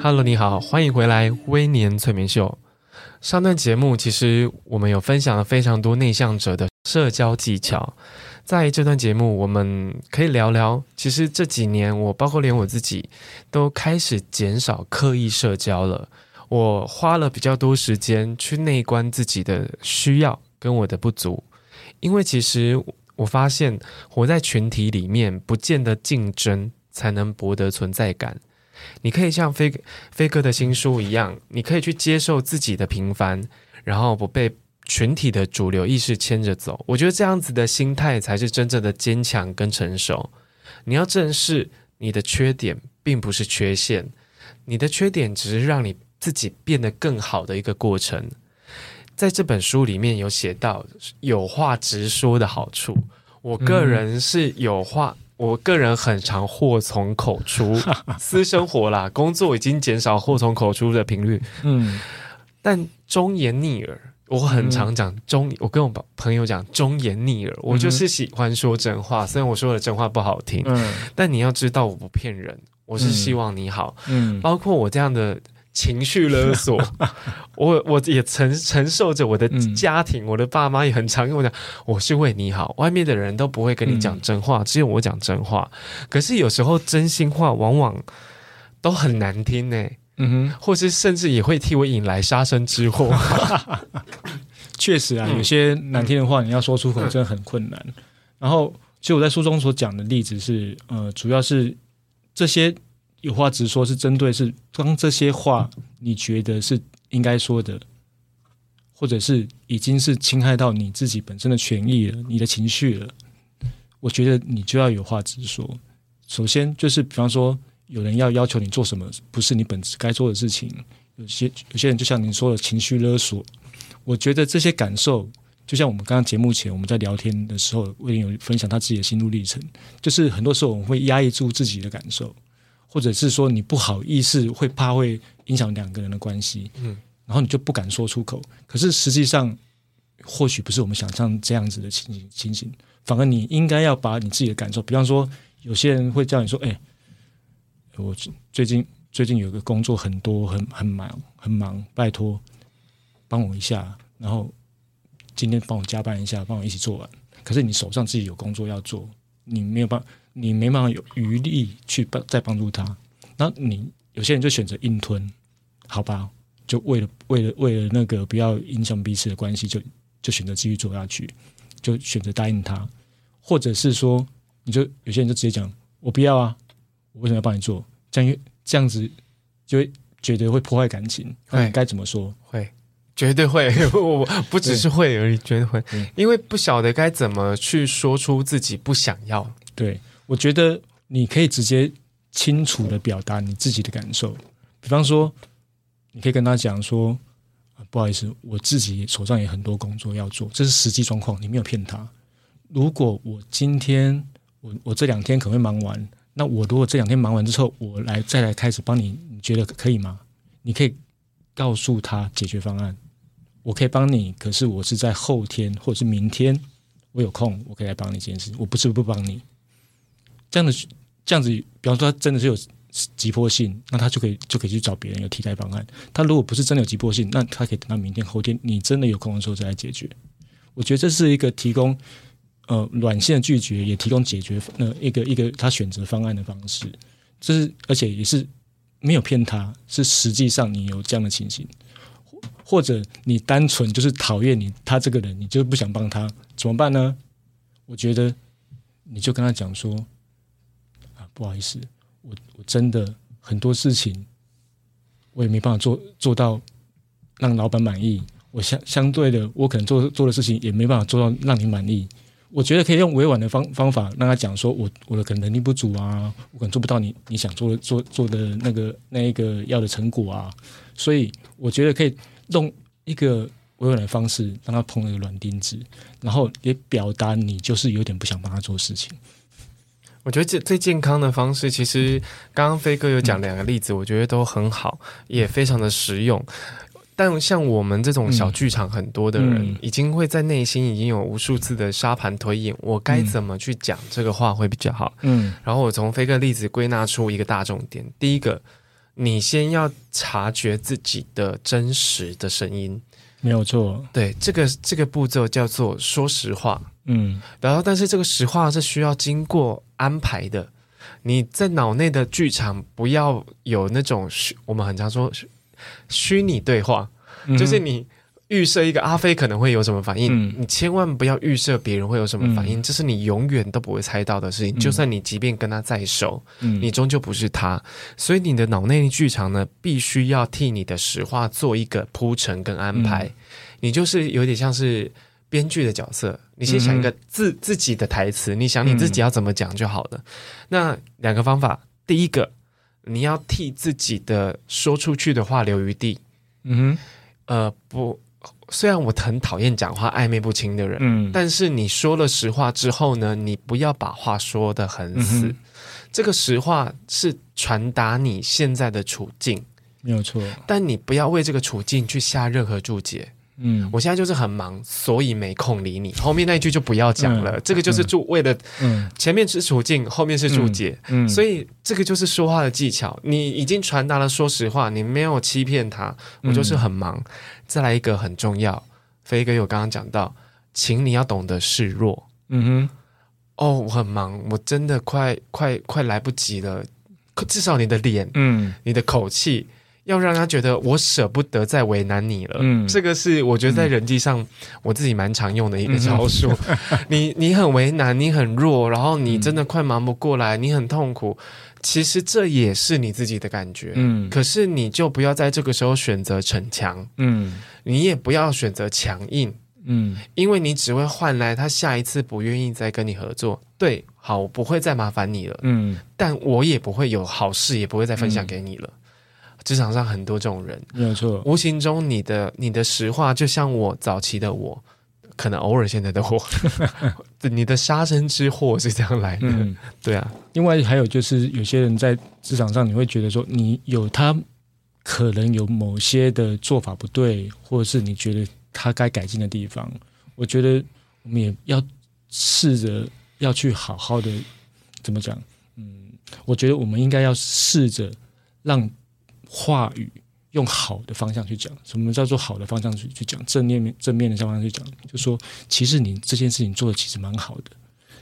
？Hello，你好，欢迎回来《微年催眠秀》。上段节目其实我们有分享了非常多内向者的社交技巧，在这段节目我们可以聊聊，其实这几年我包括连我自己都开始减少刻意社交了。我花了比较多时间去内观自己的需要跟我的不足，因为其实我发现活在群体里面，不见得竞争才能博得存在感。你可以像飞飞哥的新书一样，你可以去接受自己的平凡，然后不被群体的主流意识牵着走。我觉得这样子的心态才是真正的坚强跟成熟。你要正视你的缺点，并不是缺陷，你的缺点只是让你自己变得更好的一个过程。在这本书里面有写到有话直说的好处，我个人是有话。我个人很常祸从口出，私生活啦，工作已经减少祸从口出的频率。嗯，但忠言逆耳，我很常讲忠。我跟我朋友讲忠言逆耳，我就是喜欢说真话。虽然我说的真话不好听，嗯，但你要知道我不骗人，我是希望你好。嗯，包括我这样的。情绪勒索，我我也承承受着我的家庭，嗯、我的爸妈也很常跟我讲，我是为你好，外面的人都不会跟你讲真话，嗯、只有我讲真话。可是有时候真心话往往都很难听呢，嗯哼，或是甚至也会替我引来杀身之祸。确实啊，有些难听的话你要说出口真的很困难。嗯、然后，其实我在书中所讲的例子是，呃，主要是这些。有话直说，是针对是当这些话你觉得是应该说的，或者是已经是侵害到你自己本身的权益了，你的情绪了。我觉得你就要有话直说。首先就是，比方说，有人要要求你做什么，不是你本职该做的事情。有些有些人就像您说的情绪勒索。我觉得这些感受，就像我们刚刚节目前我们在聊天的时候，威廉有分享他自己的心路历程，就是很多时候我们会压抑住自己的感受。或者是说你不好意思，会怕会影响两个人的关系，嗯，然后你就不敢说出口。可是实际上，或许不是我们想象这样子的情形情形，反而你应该要把你自己的感受，比方说，有些人会叫你说：“哎，我最近最近有个工作很多，很很忙，很忙，拜托帮我一下，然后今天帮我加班一下，帮我一起做完。”可是你手上自己有工作要做，你没有办法。你没办法有余力去帮再帮助他，那你有些人就选择硬吞，好吧？就为了为了为了那个不要影响彼此的关系，就就选择继续做下去，就选择答应他，或者是说，你就有些人就直接讲我不要啊，我为什么要帮你做？这样这样子就会觉得会破坏感情，会该怎么说？会绝对会，我不只是会而已，绝对会，因为不晓得该怎么去说出自己不想要，对。我觉得你可以直接清楚的表达你自己的感受，比方说，你可以跟他讲说，不好意思，我自己手上也很多工作要做，这是实际状况，你没有骗他。如果我今天我我这两天可能会忙完，那我如果这两天忙完之后，我来再来开始帮你，你觉得可以吗？你可以告诉他解决方案，我可以帮你，可是我是在后天或者是明天我有空，我可以来帮你这件事情，我不是不帮你。这样的这样子，比方说他真的是有急迫性，那他就可以就可以去找别人有替代方案。他如果不是真的有急迫性，那他可以等到明天后天你真的有空的时候再来解决。我觉得这是一个提供呃软性的拒绝，也提供解决那一个一个他选择方案的方式。这是而且也是没有骗他，是实际上你有这样的情形，或者你单纯就是讨厌你他这个人，你就是不想帮他，怎么办呢？我觉得你就跟他讲说。不好意思，我我真的很多事情我也没办法做做到让老板满意。我相相对的，我可能做做的事情也没办法做到让你满意。我觉得可以用委婉的方方法让他讲说，我我的可能能力不足啊，我可能做不到你你想做的做做的那个那一个要的成果啊。所以我觉得可以用一个委婉的方式让他碰那个软钉子，然后也表达你就是有点不想帮他做事情。我觉得最最健康的方式，其实刚刚飞哥有讲两个例子，我觉得都很好，也非常的实用。但像我们这种小剧场很多的人，嗯、已经会在内心已经有无数次的沙盘推演，我该怎么去讲这个话会比较好？嗯，然后我从飞哥例子归纳出一个大重点：第一个，你先要察觉自己的真实的声音，没有错。对，这个这个步骤叫做说实话。嗯，然后但是这个实话是需要经过安排的，你在脑内的剧场不要有那种虚，我们很常说。虚拟对话，就是你预设一个阿飞可能会有什么反应，嗯、你千万不要预设别人会有什么反应，嗯、这是你永远都不会猜到的事情。嗯、就算你即便跟他再熟，嗯、你终究不是他，所以你的脑内剧场呢，必须要替你的实话做一个铺陈跟安排。嗯、你就是有点像是编剧的角色，你先想一个自、嗯、自己的台词，你想你自己要怎么讲就好了。嗯、那两个方法，第一个。你要替自己的说出去的话留余地，嗯哼，呃，不，虽然我很讨厌讲话暧昧不清的人，嗯，但是你说了实话之后呢，你不要把话说的很死，嗯，这个实话是传达你现在的处境，没有错，但你不要为这个处境去下任何注解。嗯，我现在就是很忙，所以没空理你。后面那一句就不要讲了，嗯、这个就是注为了，嗯，前面是处境，后面是注解，嗯，嗯，所以这个就是说话的技巧。你已经传达了说实话，你没有欺骗他，我就是很忙。嗯、再来一个很重要，飞哥有刚刚讲到，请你要懂得示弱。嗯哼，哦，我很忙，我真的快快快来不及了。至少你的脸，嗯，你的口气。要让他觉得我舍不得再为难你了，嗯，这个是我觉得在人际上我自己蛮常用的一个招数。嗯、你你很为难，你很弱，然后你真的快忙不过来，你很痛苦。其实这也是你自己的感觉，嗯。可是你就不要在这个时候选择逞强，嗯。你也不要选择强硬，嗯，因为你只会换来他下一次不愿意再跟你合作。对，好，我不会再麻烦你了，嗯。但我也不会有好事，也不会再分享给你了。嗯职场上很多这种人，没有错。无形中，你的你的实话，就像我早期的我，可能偶尔现在的我，你的杀身之祸是这样来的。嗯、对啊。另外还有就是，有些人在职场上，你会觉得说，你有他可能有某些的做法不对，或者是你觉得他该改进的地方，我觉得我们也要试着要去好好的怎么讲？嗯，我觉得我们应该要试着让。话语用好的方向去讲，什么叫做好的方向去去讲？正面正面的方向去讲，就说其实你这件事情做的其实蛮好的，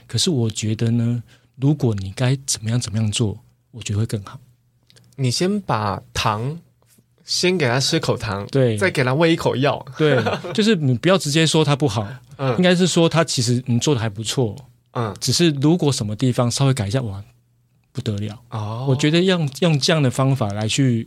可是我觉得呢，如果你该怎么样怎么样做，我觉得会更好。你先把糖先给他吃口糖，对，再给他喂一口药，对，就是你不要直接说他不好，嗯，应该是说他其实你做的还不错，嗯，只是如果什么地方稍微改一下，哇，不得了哦。我觉得用用这样的方法来去。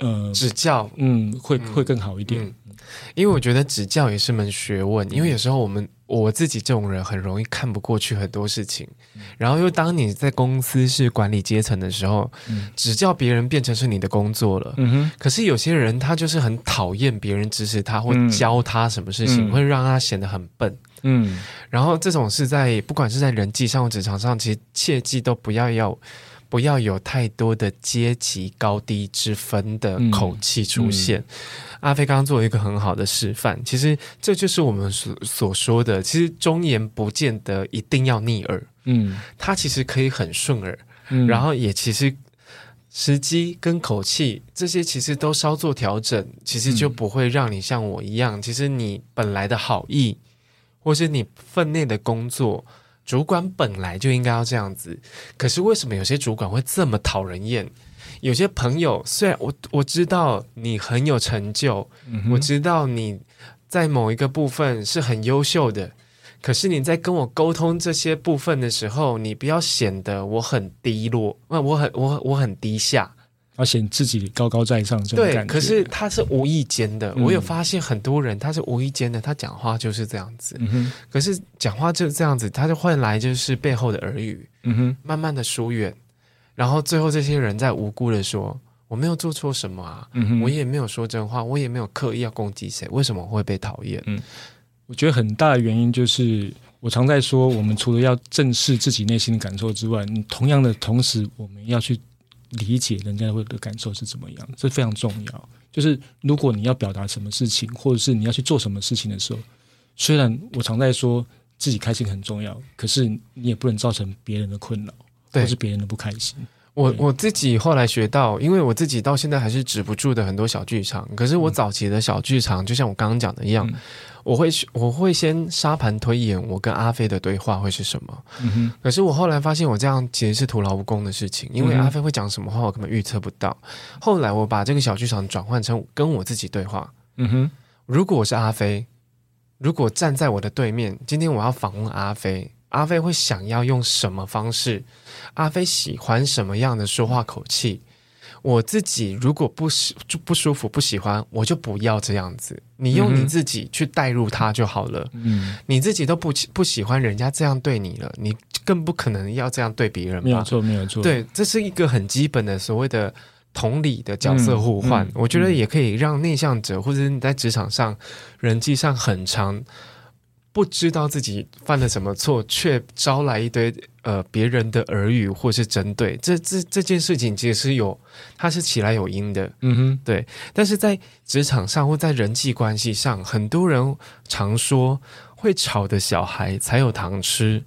呃，指教，嗯，会会更好一点，嗯嗯，因为我觉得指教也是门学问。因为有时候我们我自己这种人很容易看不过去很多事情，嗯，然后又当你在公司是管理阶层的时候，嗯，指教别人变成是你的工作了。嗯哼，可是有些人他就是很讨厌别人指使他或教他什么事情，嗯，会让他显得很笨。嗯，然后这种是在不管是在人际上或职场上，其实切记都不要要。不要有太多的阶级高低之分的口气出现。嗯嗯、阿飞刚刚做了一个很好的示范，其实这就是我们所所说的，其实忠言不见得一定要逆耳，嗯，它其实可以很顺耳，嗯，然后也其实时机跟口气这些其实都稍作调整，其实就不会让你像我一样，嗯、其实你本来的好意，或是你分内的工作。主管本来就应该要这样子，可是为什么有些主管会这么讨人厌？有些朋友虽然我我知道你很有成就，嗯、我知道你在某一个部分是很优秀的，可是你在跟我沟通这些部分的时候，你不要显得我很低落，那我很我我很低下而显自己高高在上这种感觉。对，可是他是无意间的。嗯、我有发现很多人他是无意间的，他讲话就是这样子。可是讲话就是这样子，他就换来就是背后的耳语。嗯哼，慢慢的疏远，然后最后这些人在无辜的说：“我没有做错什么啊，嗯，我也没有说真话，我也没有刻意要攻击谁，为什么会被讨厌？”嗯，我觉得很大的原因就是。我常在说，我们除了要正视自己内心的感受之外，你同样的同时，我们要去理解人家会的感受是怎么样，这非常重要。就是如果你要表达什么事情，或者是你要去做什么事情的时候，虽然我常在说自己开心很重要，可是你也不能造成别人的困扰，或是别人的不开心。我我自己后来学到，因为我自己到现在还是止不住的很多小剧场。可是我早期的小剧场，嗯、就像我刚刚讲的一样。嗯我会我会先沙盘推演，我跟阿飞的对话会是什么？嗯。可是我后来发现，我这样其实是徒劳无功的事情，因为阿飞会讲什么话，我根本预测不到。后来我把这个小剧场转换成跟我自己对话。嗯哼。如果我是阿飞，如果站在我的对面，今天我要访问阿飞，阿飞会想要用什么方式？阿飞喜欢什么样的说话口气？我自己如果不喜就不舒服不喜欢，我就不要这样子。你用你自己去代入他就好了。嗯，你自己都不不喜欢人家这样对你了，你更不可能要这样对别人吧。没有错，没有错。对，这是一个很基本的所谓的同理的角色互换。嗯嗯、我觉得也可以让内向者或者是你在职场上人际上很长。不知道自己犯了什么错，却招来一堆呃别人的耳语或是针对，这这这件事情其实是有，它是起来有因的，嗯哼，对。但是在职场上或在人际关系上，很多人常说会吵的小孩才有糖吃，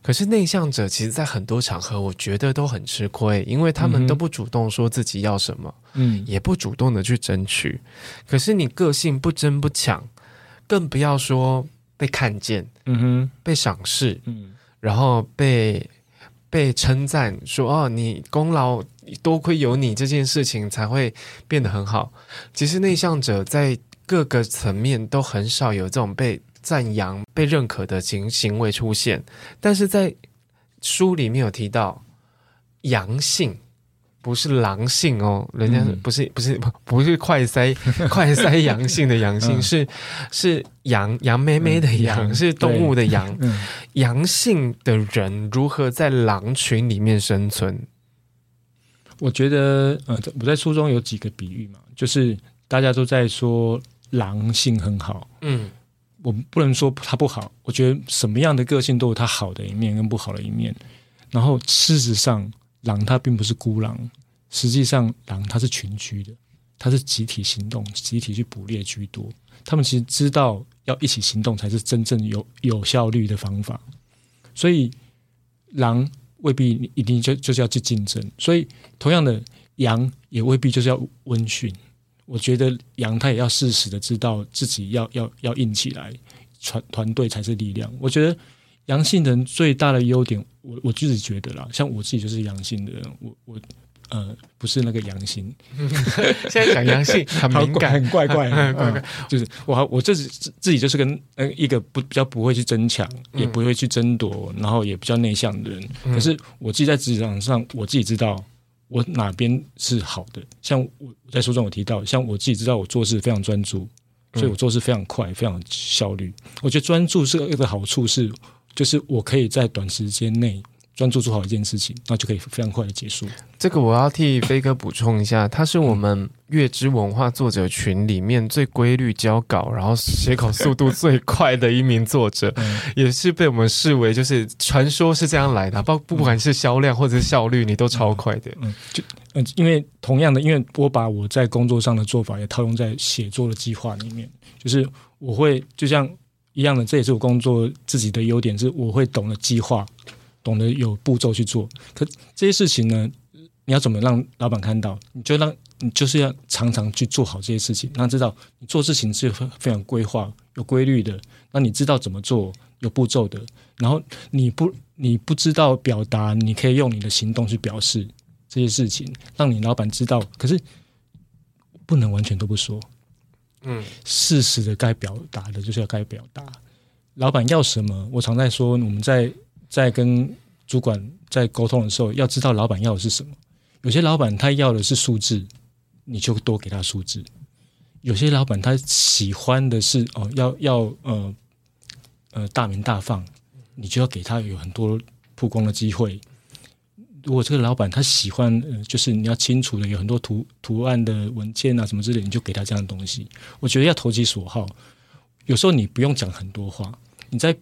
可是内向者其实，在很多场合，我觉得都很吃亏，因为他们都不主动说自己要什么，嗯，也不主动的去争取。可是你个性不争不抢，更不要说。被看见，嗯哼，被赏识，嗯，然后被被称赞说哦，你功劳多亏有你这件事情才会变得很好。其实内向者在各个层面都很少有这种被赞扬、被认可的行行为出现，但是在书里面有提到阳性。不是狼性哦，人家不是不是不是快塞 快塞阳性的阳性，是是羊羊妹妹的羊，是动物的羊。阳性的人如何在狼群里面生存？我觉得，呃，我在书中有几个比喻嘛，就是大家都在说狼性很好，嗯，我不能说它不好，我觉得什么样的个性都有它好的一面跟不好的一面，然后事实上。狼它并不是孤狼，实际上狼它是群居的，它是集体行动、集体去捕猎居多。他们其实知道要一起行动才是真正有有效率的方法，所以狼未必一定就就是要去竞争。所以同样的，羊也未必就是要温驯。我觉得羊它也要适时的知道自己要要要硬起来，团团队才是力量。我觉得。阳性人最大的优点，我我自己觉得啦，像我自己就是阳性的人，我我呃不是那个阳性，现在讲阳性 很敏感，很怪怪，怪怪，嗯、就是我我自己自己就是跟呃一个不比较不会去争抢，也不会去争夺，然后也比较内向的人。嗯、可是我自己在职场上，我自己知道我哪边是好的。像我在书中有提到，像我自己知道我做事非常专注，所以我做事非常快，非常效率。我觉得专注是一个好处是。就是我可以在短时间内专注做好一件事情，那就可以非常快的结束。这个我要替飞哥补充一下，他是我们月之文化作者群里面最规律交稿，然后写稿速度最快的一名作者，嗯、也是被我们视为就是传说是这样来的。不不管是销量或者是效率，你都超快的。嗯，就嗯，因为同样的，因为我把我在工作上的做法也套用在写作的计划里面，就是我会就像。一样的，这也是我工作自己的优点，是我会懂得计划，懂得有步骤去做。可这些事情呢，你要怎么让老板看到？你就让你就是要常常去做好这些事情，让他知道你做事情是非常规划、有规律的。那你知道怎么做，有步骤的。然后你不你不知道表达，你可以用你的行动去表示这些事情，让你老板知道。可是不能完全都不说。嗯，事实的该表达的就是要该表达。老板要什么，我常在说，我们在在跟主管在沟通的时候，要知道老板要的是什么。有些老板他要的是数字，你就多给他数字；有些老板他喜欢的是哦，要要呃呃大鸣大放，你就要给他有很多曝光的机会。如果这个老板他喜欢，呃，就是你要清楚的有很多图图案的文件啊什么之类，你就给他这样的东西。我觉得要投其所好。有时候你不用讲很多话，你在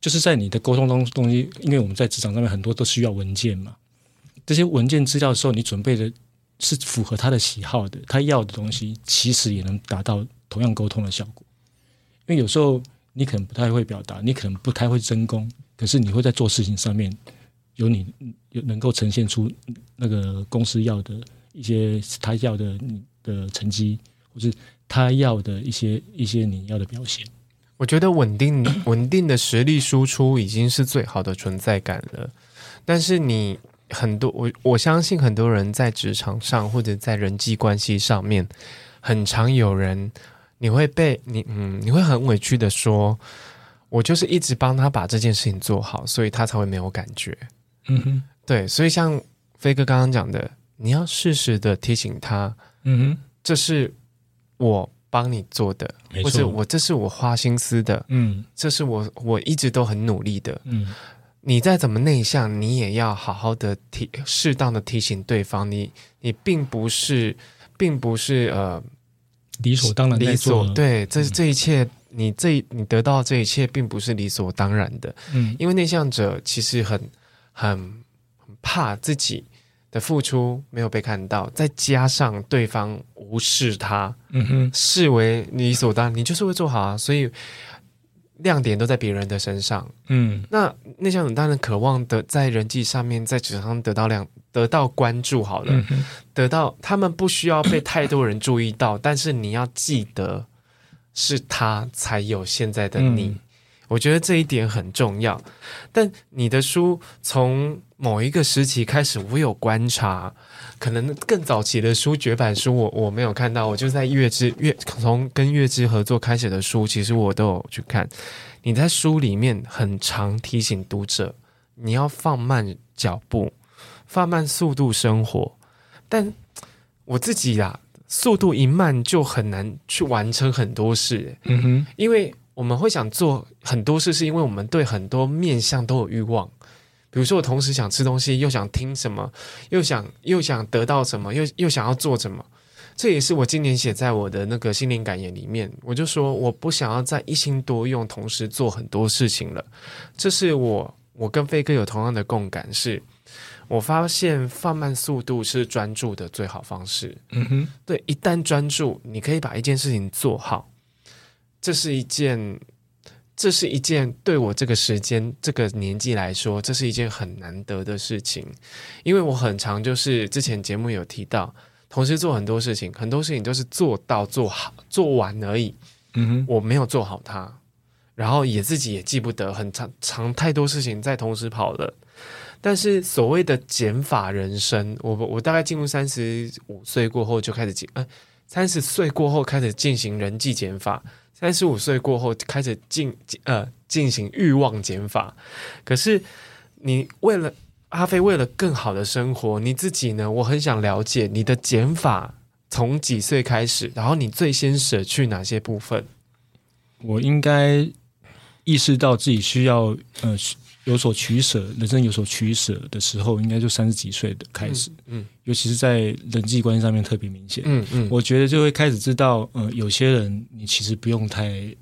就是在你的沟通中东西，因为我们在职场上面很多都需要文件嘛。这些文件资料的时候，你准备的是符合他的喜好的，他要的东西，其实也能达到同样沟通的效果。因为有时候你可能不太会表达，你可能不太会争功，可是你会在做事情上面有你有能够呈现出那个公司要的一些他要的你的成绩，或是。他要的一些一些你要的表现，我觉得稳定 稳定的实力输出已经是最好的存在感了。但是你很多我我相信很多人在职场上或者在人际关系上面，很常有人你会被你嗯你会很委屈的说，我就是一直帮他把这件事情做好，所以他才会没有感觉。嗯哼，对，所以像飞哥刚刚讲的，你要适时的提醒他，嗯哼，这是。我帮你做的，没，或者我这是我花心思的，嗯，这是我我一直都很努力的，嗯，你再怎么内向，你也要好好的提，适当的提醒对方，你你并不是，并不是呃理所当然的，理所对，这这一切，嗯、你这你得到这一切，并不是理所当然的，嗯，因为内向者其实很很很怕自己。的付出没有被看到，再加上对方无视他，嗯哼，视为理所当然，你就是会做好啊，所以亮点都在别人的身上，嗯，那内向者当然渴望的在人际上面，在职场上得到亮，得到关注，好了，嗯、得到他们不需要被太多人注意到，但是你要记得，是他才有现在的你。嗯我觉得这一点很重要，但你的书从某一个时期开始，我有观察，可能更早期的书，绝版书我我没有看到，我就在月之月从跟月之合作开始的书，其实我都有去看。你在书里面很常提醒读者，你要放慢脚步，放慢速度生活。但我自己呀，速度一慢就很难去完成很多事。嗯哼，因为。我们会想做很多事，是因为我们对很多面向都有欲望。比如说，我同时想吃东西，又想听什么，又想又想得到什么，又又想要做什么。这也是我今年写在我的那个心灵感言里面。我就说，我不想要再一心多用，同时做很多事情了。这是我我跟飞哥有同样的共感，是我发现放慢速度是专注的最好方式。嗯哼，对，一旦专注，你可以把一件事情做好。这是一件，这是一件对我这个时间、这个年纪来说，这是一件很难得的事情。因为我很常就是之前节目有提到，同时做很多事情，很多事情都是做到做好做完而已。嗯哼，我没有做好它，然后也自己也记不得，很长长太多事情在同时跑了。但是所谓的减法人生，我我大概进入三十五岁过后就开始进，呃，三十岁过后开始进行人际减法。三十五岁过后开始进呃进行欲望减法，可是你为了阿飞为了更好的生活，你自己呢？我很想了解你的减法从几岁开始，然后你最先舍去哪些部分？我应该意识到自己需要呃。有所取舍，人生有所取舍的时候，应该就三十几岁的开始，嗯，嗯，尤其是在人际关系上面特别明显，嗯嗯，我觉得就会开始知道，呃，有些人你其实不用太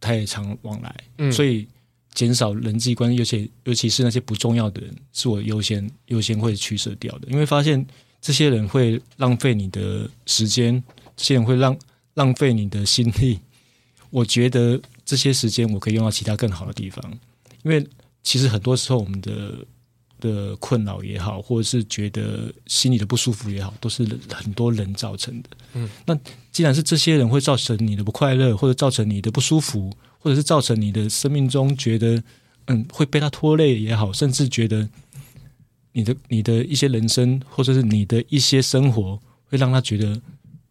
太常往来，嗯，所以减少人际关系，尤其尤其是那些不重要的人，是我优先优先会取舍掉的，因为发现这些人会浪费你的时间，这些人会浪浪费你的心力，我觉得这些时间我可以用到其他更好的地方，因为。其实很多时候，我们的的困扰也好，或者是觉得心里的不舒服也好，都是很多人造成的。嗯，那既然是这些人会造成你的不快乐，或者造成你的不舒服，或者是造成你的生命中觉得嗯会被他拖累也好，甚至觉得你的你的一些人生，或者是你的一些生活会让他觉得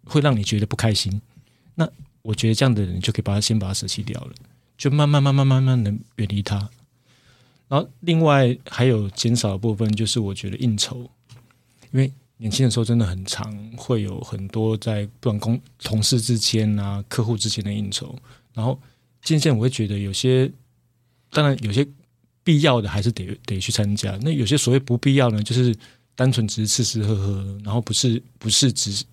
会让你觉得不开心，那我觉得这样的人就可以把他先把他舍弃掉了，就慢慢慢慢慢慢的远离他。然后，另外还有减少的部分，就是我觉得应酬，因为年轻的时候真的很常会有很多在不管公同事之间啊、客户之间的应酬，然后渐渐我会觉得有些，当然有些必要的还是得得去参加，那有些所谓不必要呢，就是单纯只是吃吃喝喝，然后不是不是只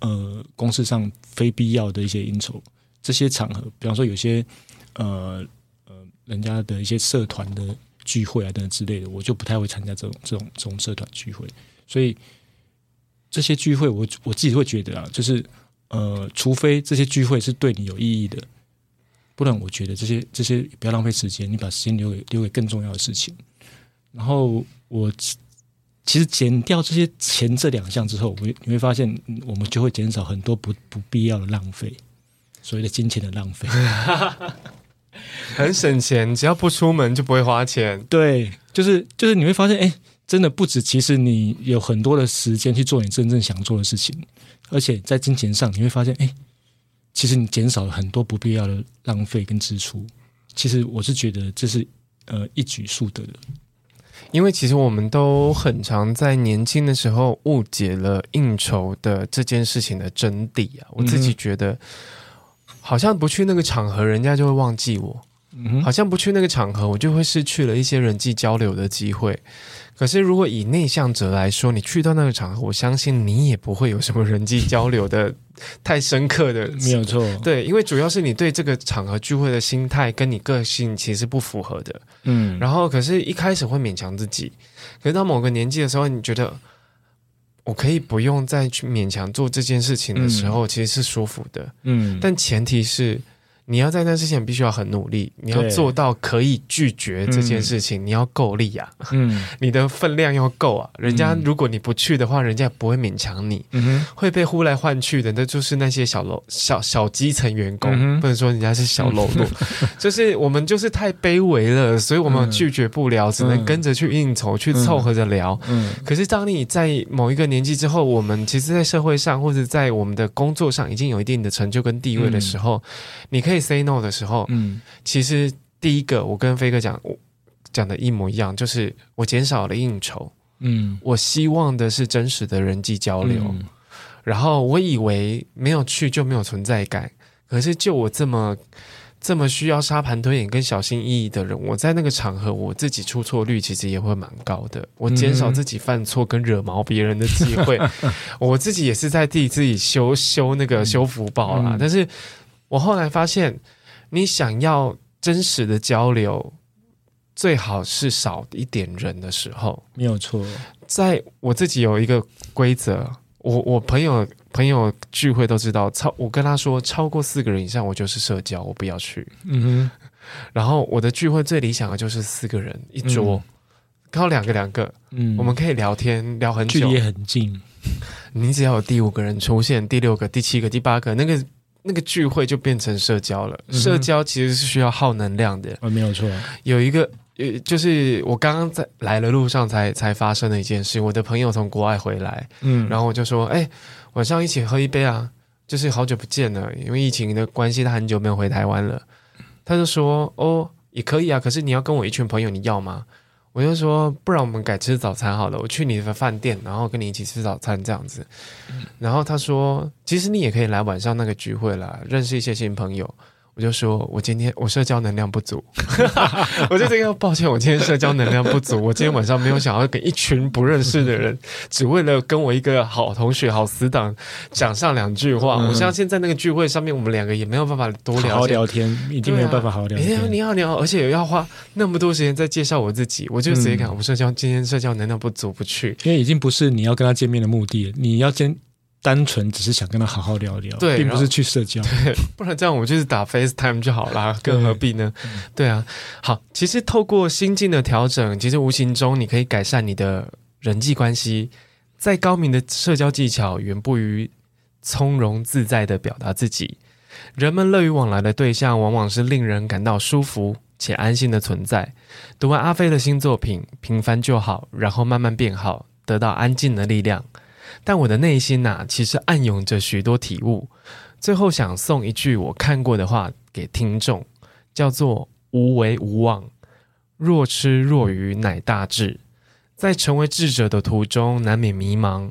呃公事上非必要的一些应酬，这些场合，比方说有些呃呃人家的一些社团的聚会啊等等之类的，我就不太会参加这种这种这种社团聚会，所以。这些聚会我，我自己会觉得啊，就是呃，除非这些聚会是对你有意义的，不然我觉得这些这些不要浪费时间，你把时间留给留给更重要的事情。然后我其实减掉这些前这两项之后，我你会发现，我们就会减少很多不不必要的浪费，所谓的金钱的浪费，很省钱，只要不出门就不会花钱。对，就是就是你会发现，哎。真的不止，其实你有很多的时间去做你真正想做的事情，而且在金钱上你会发现，哎，其实你减少了很多不必要的浪费跟支出。其实我是觉得这是呃一举数得的，因为其实我们都很常在年轻的时候误解了应酬的这件事情的真谛啊。我自己觉得，好像不去那个场合，人家就会忘记我；好像不去那个场合，我就会失去了一些人际交流的机会。可是，如果以内向者来说，你去到那个场合，我相信你也不会有什么人际交流的太深刻的，没有错。对，因为主要是你对这个场合聚会的心态跟你个性其实不符合的。嗯，然后可是一开始会勉强自己，可是到某个年纪的时候，你觉得我可以不用再去勉强做这件事情的时候，嗯，其实是舒服的。嗯，但前提是。你要在那之前必须要很努力，你要做到可以拒绝这件事情，嗯、你要够力啊，嗯，你的分量要够啊。人家如果你不去的话，人家也不会勉强你，嗯，会被呼来唤去的，那就是那些小楼小小基层员工，嗯，不能说人家是小喽啰，就是我们就是太卑微了，所以我们拒绝不了，嗯，只能跟着去应酬，嗯，去凑合着聊。嗯，可是当你在某一个年纪之后，我们其实，在社会上或者在我们的工作上已经有一定的成就跟地位的时候，嗯，你可以。Say no 的时候，嗯，其实第一个我跟飞哥讲，我讲的一模一样，就是我减少了应酬，嗯，我希望的是真实的人际交流，嗯，然后我以为没有去就没有存在感，可是就我这么这么需要沙盘推演跟小心翼翼的人，我在那个场合我自己出错率其实也会蛮高的，我减少自己犯错跟惹毛别人的机会，嗯，我自己也是在替自己修修那个修福报啦，嗯，但是。我后来发现，你想要真实的交流，最好是少一点人的时候。没有错，在我自己有一个规则，我我朋友朋友聚会都知道，超我跟他说超过四个人以上，我就是社交，我不要去。嗯哼。然后我的聚会最理想的就是四个人一桌，刚好两个两个，嗯，我们可以聊天聊很久，距离也很近。你只要有第五个人出现，第六个、第七个、第八个，那个。那个聚会就变成社交了，嗯、社交其实是需要耗能量的。哦，没有错。有一个，呃，就是我刚刚在来的路上才才发生的一件事。我的朋友从国外回来，嗯，然后我就说，哎，晚上一起喝一杯啊，就是好久不见了，因为疫情的关系，他很久没有回台湾了。他就说，哦，也可以啊，可是你要跟我一群朋友，你要吗？我就说，不然我们改吃早餐好了。我去你的饭店，然后跟你一起吃早餐这样子。然后他说，其实你也可以来晚上那个聚会啦，认识一些新朋友。我就说，我今天我社交能量不足，我就这个抱歉，我今天社交能量不足，我今天晚上没有想要跟一群不认识的人，只为了跟我一个好同学、好死党讲上两句话。嗯、我相信在那个聚会上面，我们两个也没有办法多聊好好聊天，一定没有办法好好聊天。你好，你好，而且也要花那么多时间在介绍我自己，我就直接讲，我社交今天社交能量不足，不去，因为已经不是你要跟他见面的目的，你要见。单纯只是想跟他好好聊聊，对，并不是去社交，对，不然这样我就是打 FaceTime 就好啦，更何必呢？对，对啊，好，其实透过心境的调整，其实无形中你可以改善你的人际关系。再高明的社交技巧，远不于从容自在的表达自己。人们乐于往来的对象，往往是令人感到舒服且安心的存在。读完阿飞的新作品《平凡就好》，然后慢慢变好，得到安静的力量。但我的内心呐、其实暗涌着许多体悟。最后想送一句我看过的话给听众，叫做“无为无望，若痴若愚乃大智”。在成为智者的途中，难免迷茫。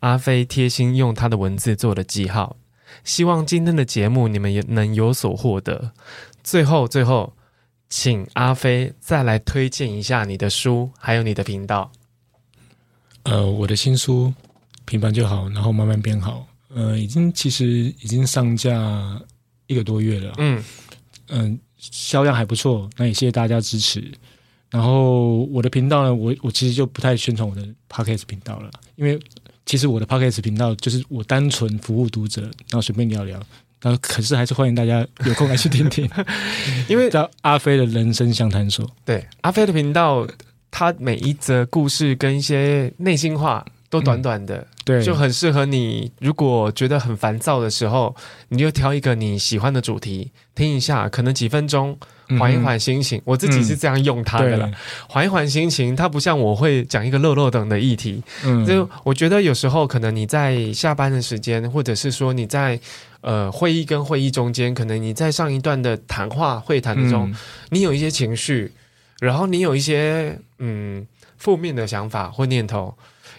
阿飞贴心用他的文字做了记号。希望今天的节目你们也能有所获得。最后，最后，请阿飞再来推荐一下你的书，还有你的频道。呃，我的新书《平凡就好》，然后慢慢变好。呃，已经其实已经上架一个多月了。嗯嗯，销量还不错，那也谢谢大家支持。然后我的频道呢，我我其实就不太宣传我的 Podcast 频道了，因为其实我的 Podcast 频道就是我单纯服务读者，然后随便聊聊。然后可是还是欢迎大家有空来去听听，因为叫阿飞的人生相谈所。对，阿飞的频道，他每一则故事跟一些内心话。都短短的，嗯、对，就很适合你。如果觉得很烦躁的时候，你就挑一个你喜欢的主题听一下，可能几分钟缓一缓心情。嗯、我自己是这样用它的了，缓、嗯、一缓心情。它不像我会讲一个漏漏等的议题。嗯，就我觉得有时候可能你在下班的时间，或者是说你在呃会议跟会议中间，可能你在上一段的谈话会谈中，嗯、你有一些情绪，然后你有一些嗯负面的想法或念头。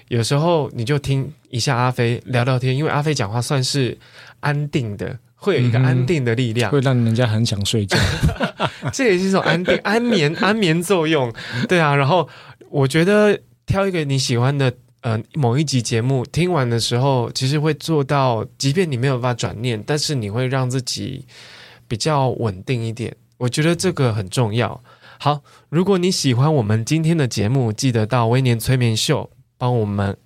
有时候你就听一下阿飞聊聊天，因为阿飞讲话算是安定的，会有一个安定的力量，嗯、会让人家很想睡觉。这也是一种安定、安眠、安眠作用。对啊，然后我觉得挑一个你喜欢的呃某一集节目，听完的时候，其实会做到，即便你没有办法转念，但是你会让自己比较稳定一点。我觉得这个很重要。好，如果你喜欢我们今天的节目，记得到威廉催眠秀。帮我们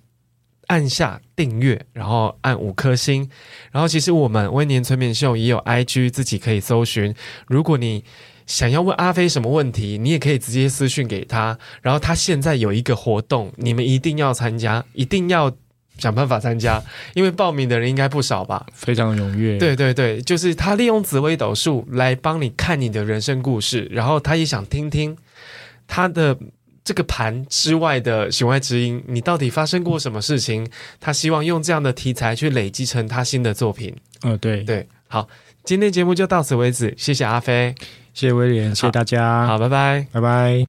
按下订阅，然后按五颗星。然后，其实我们微年催眠秀也有 IG，自己可以搜寻。如果你想要问阿飞什么问题，你也可以直接私讯给他。然后，他现在有一个活动，你们一定要参加，一定要想办法参加，因为报名的人应该不少吧？非常踊跃。对对对，就是他利用紫微斗数来帮你看你的人生故事，然后他也想听听他的。这个盘之外的弦外之音，你到底发生过什么事情？他希望用这样的题材去累积成他新的作品。嗯、哦，对对，好，今天节目就到此为止，谢谢阿飞，谢谢威廉，谢谢大家，好，拜拜，拜拜。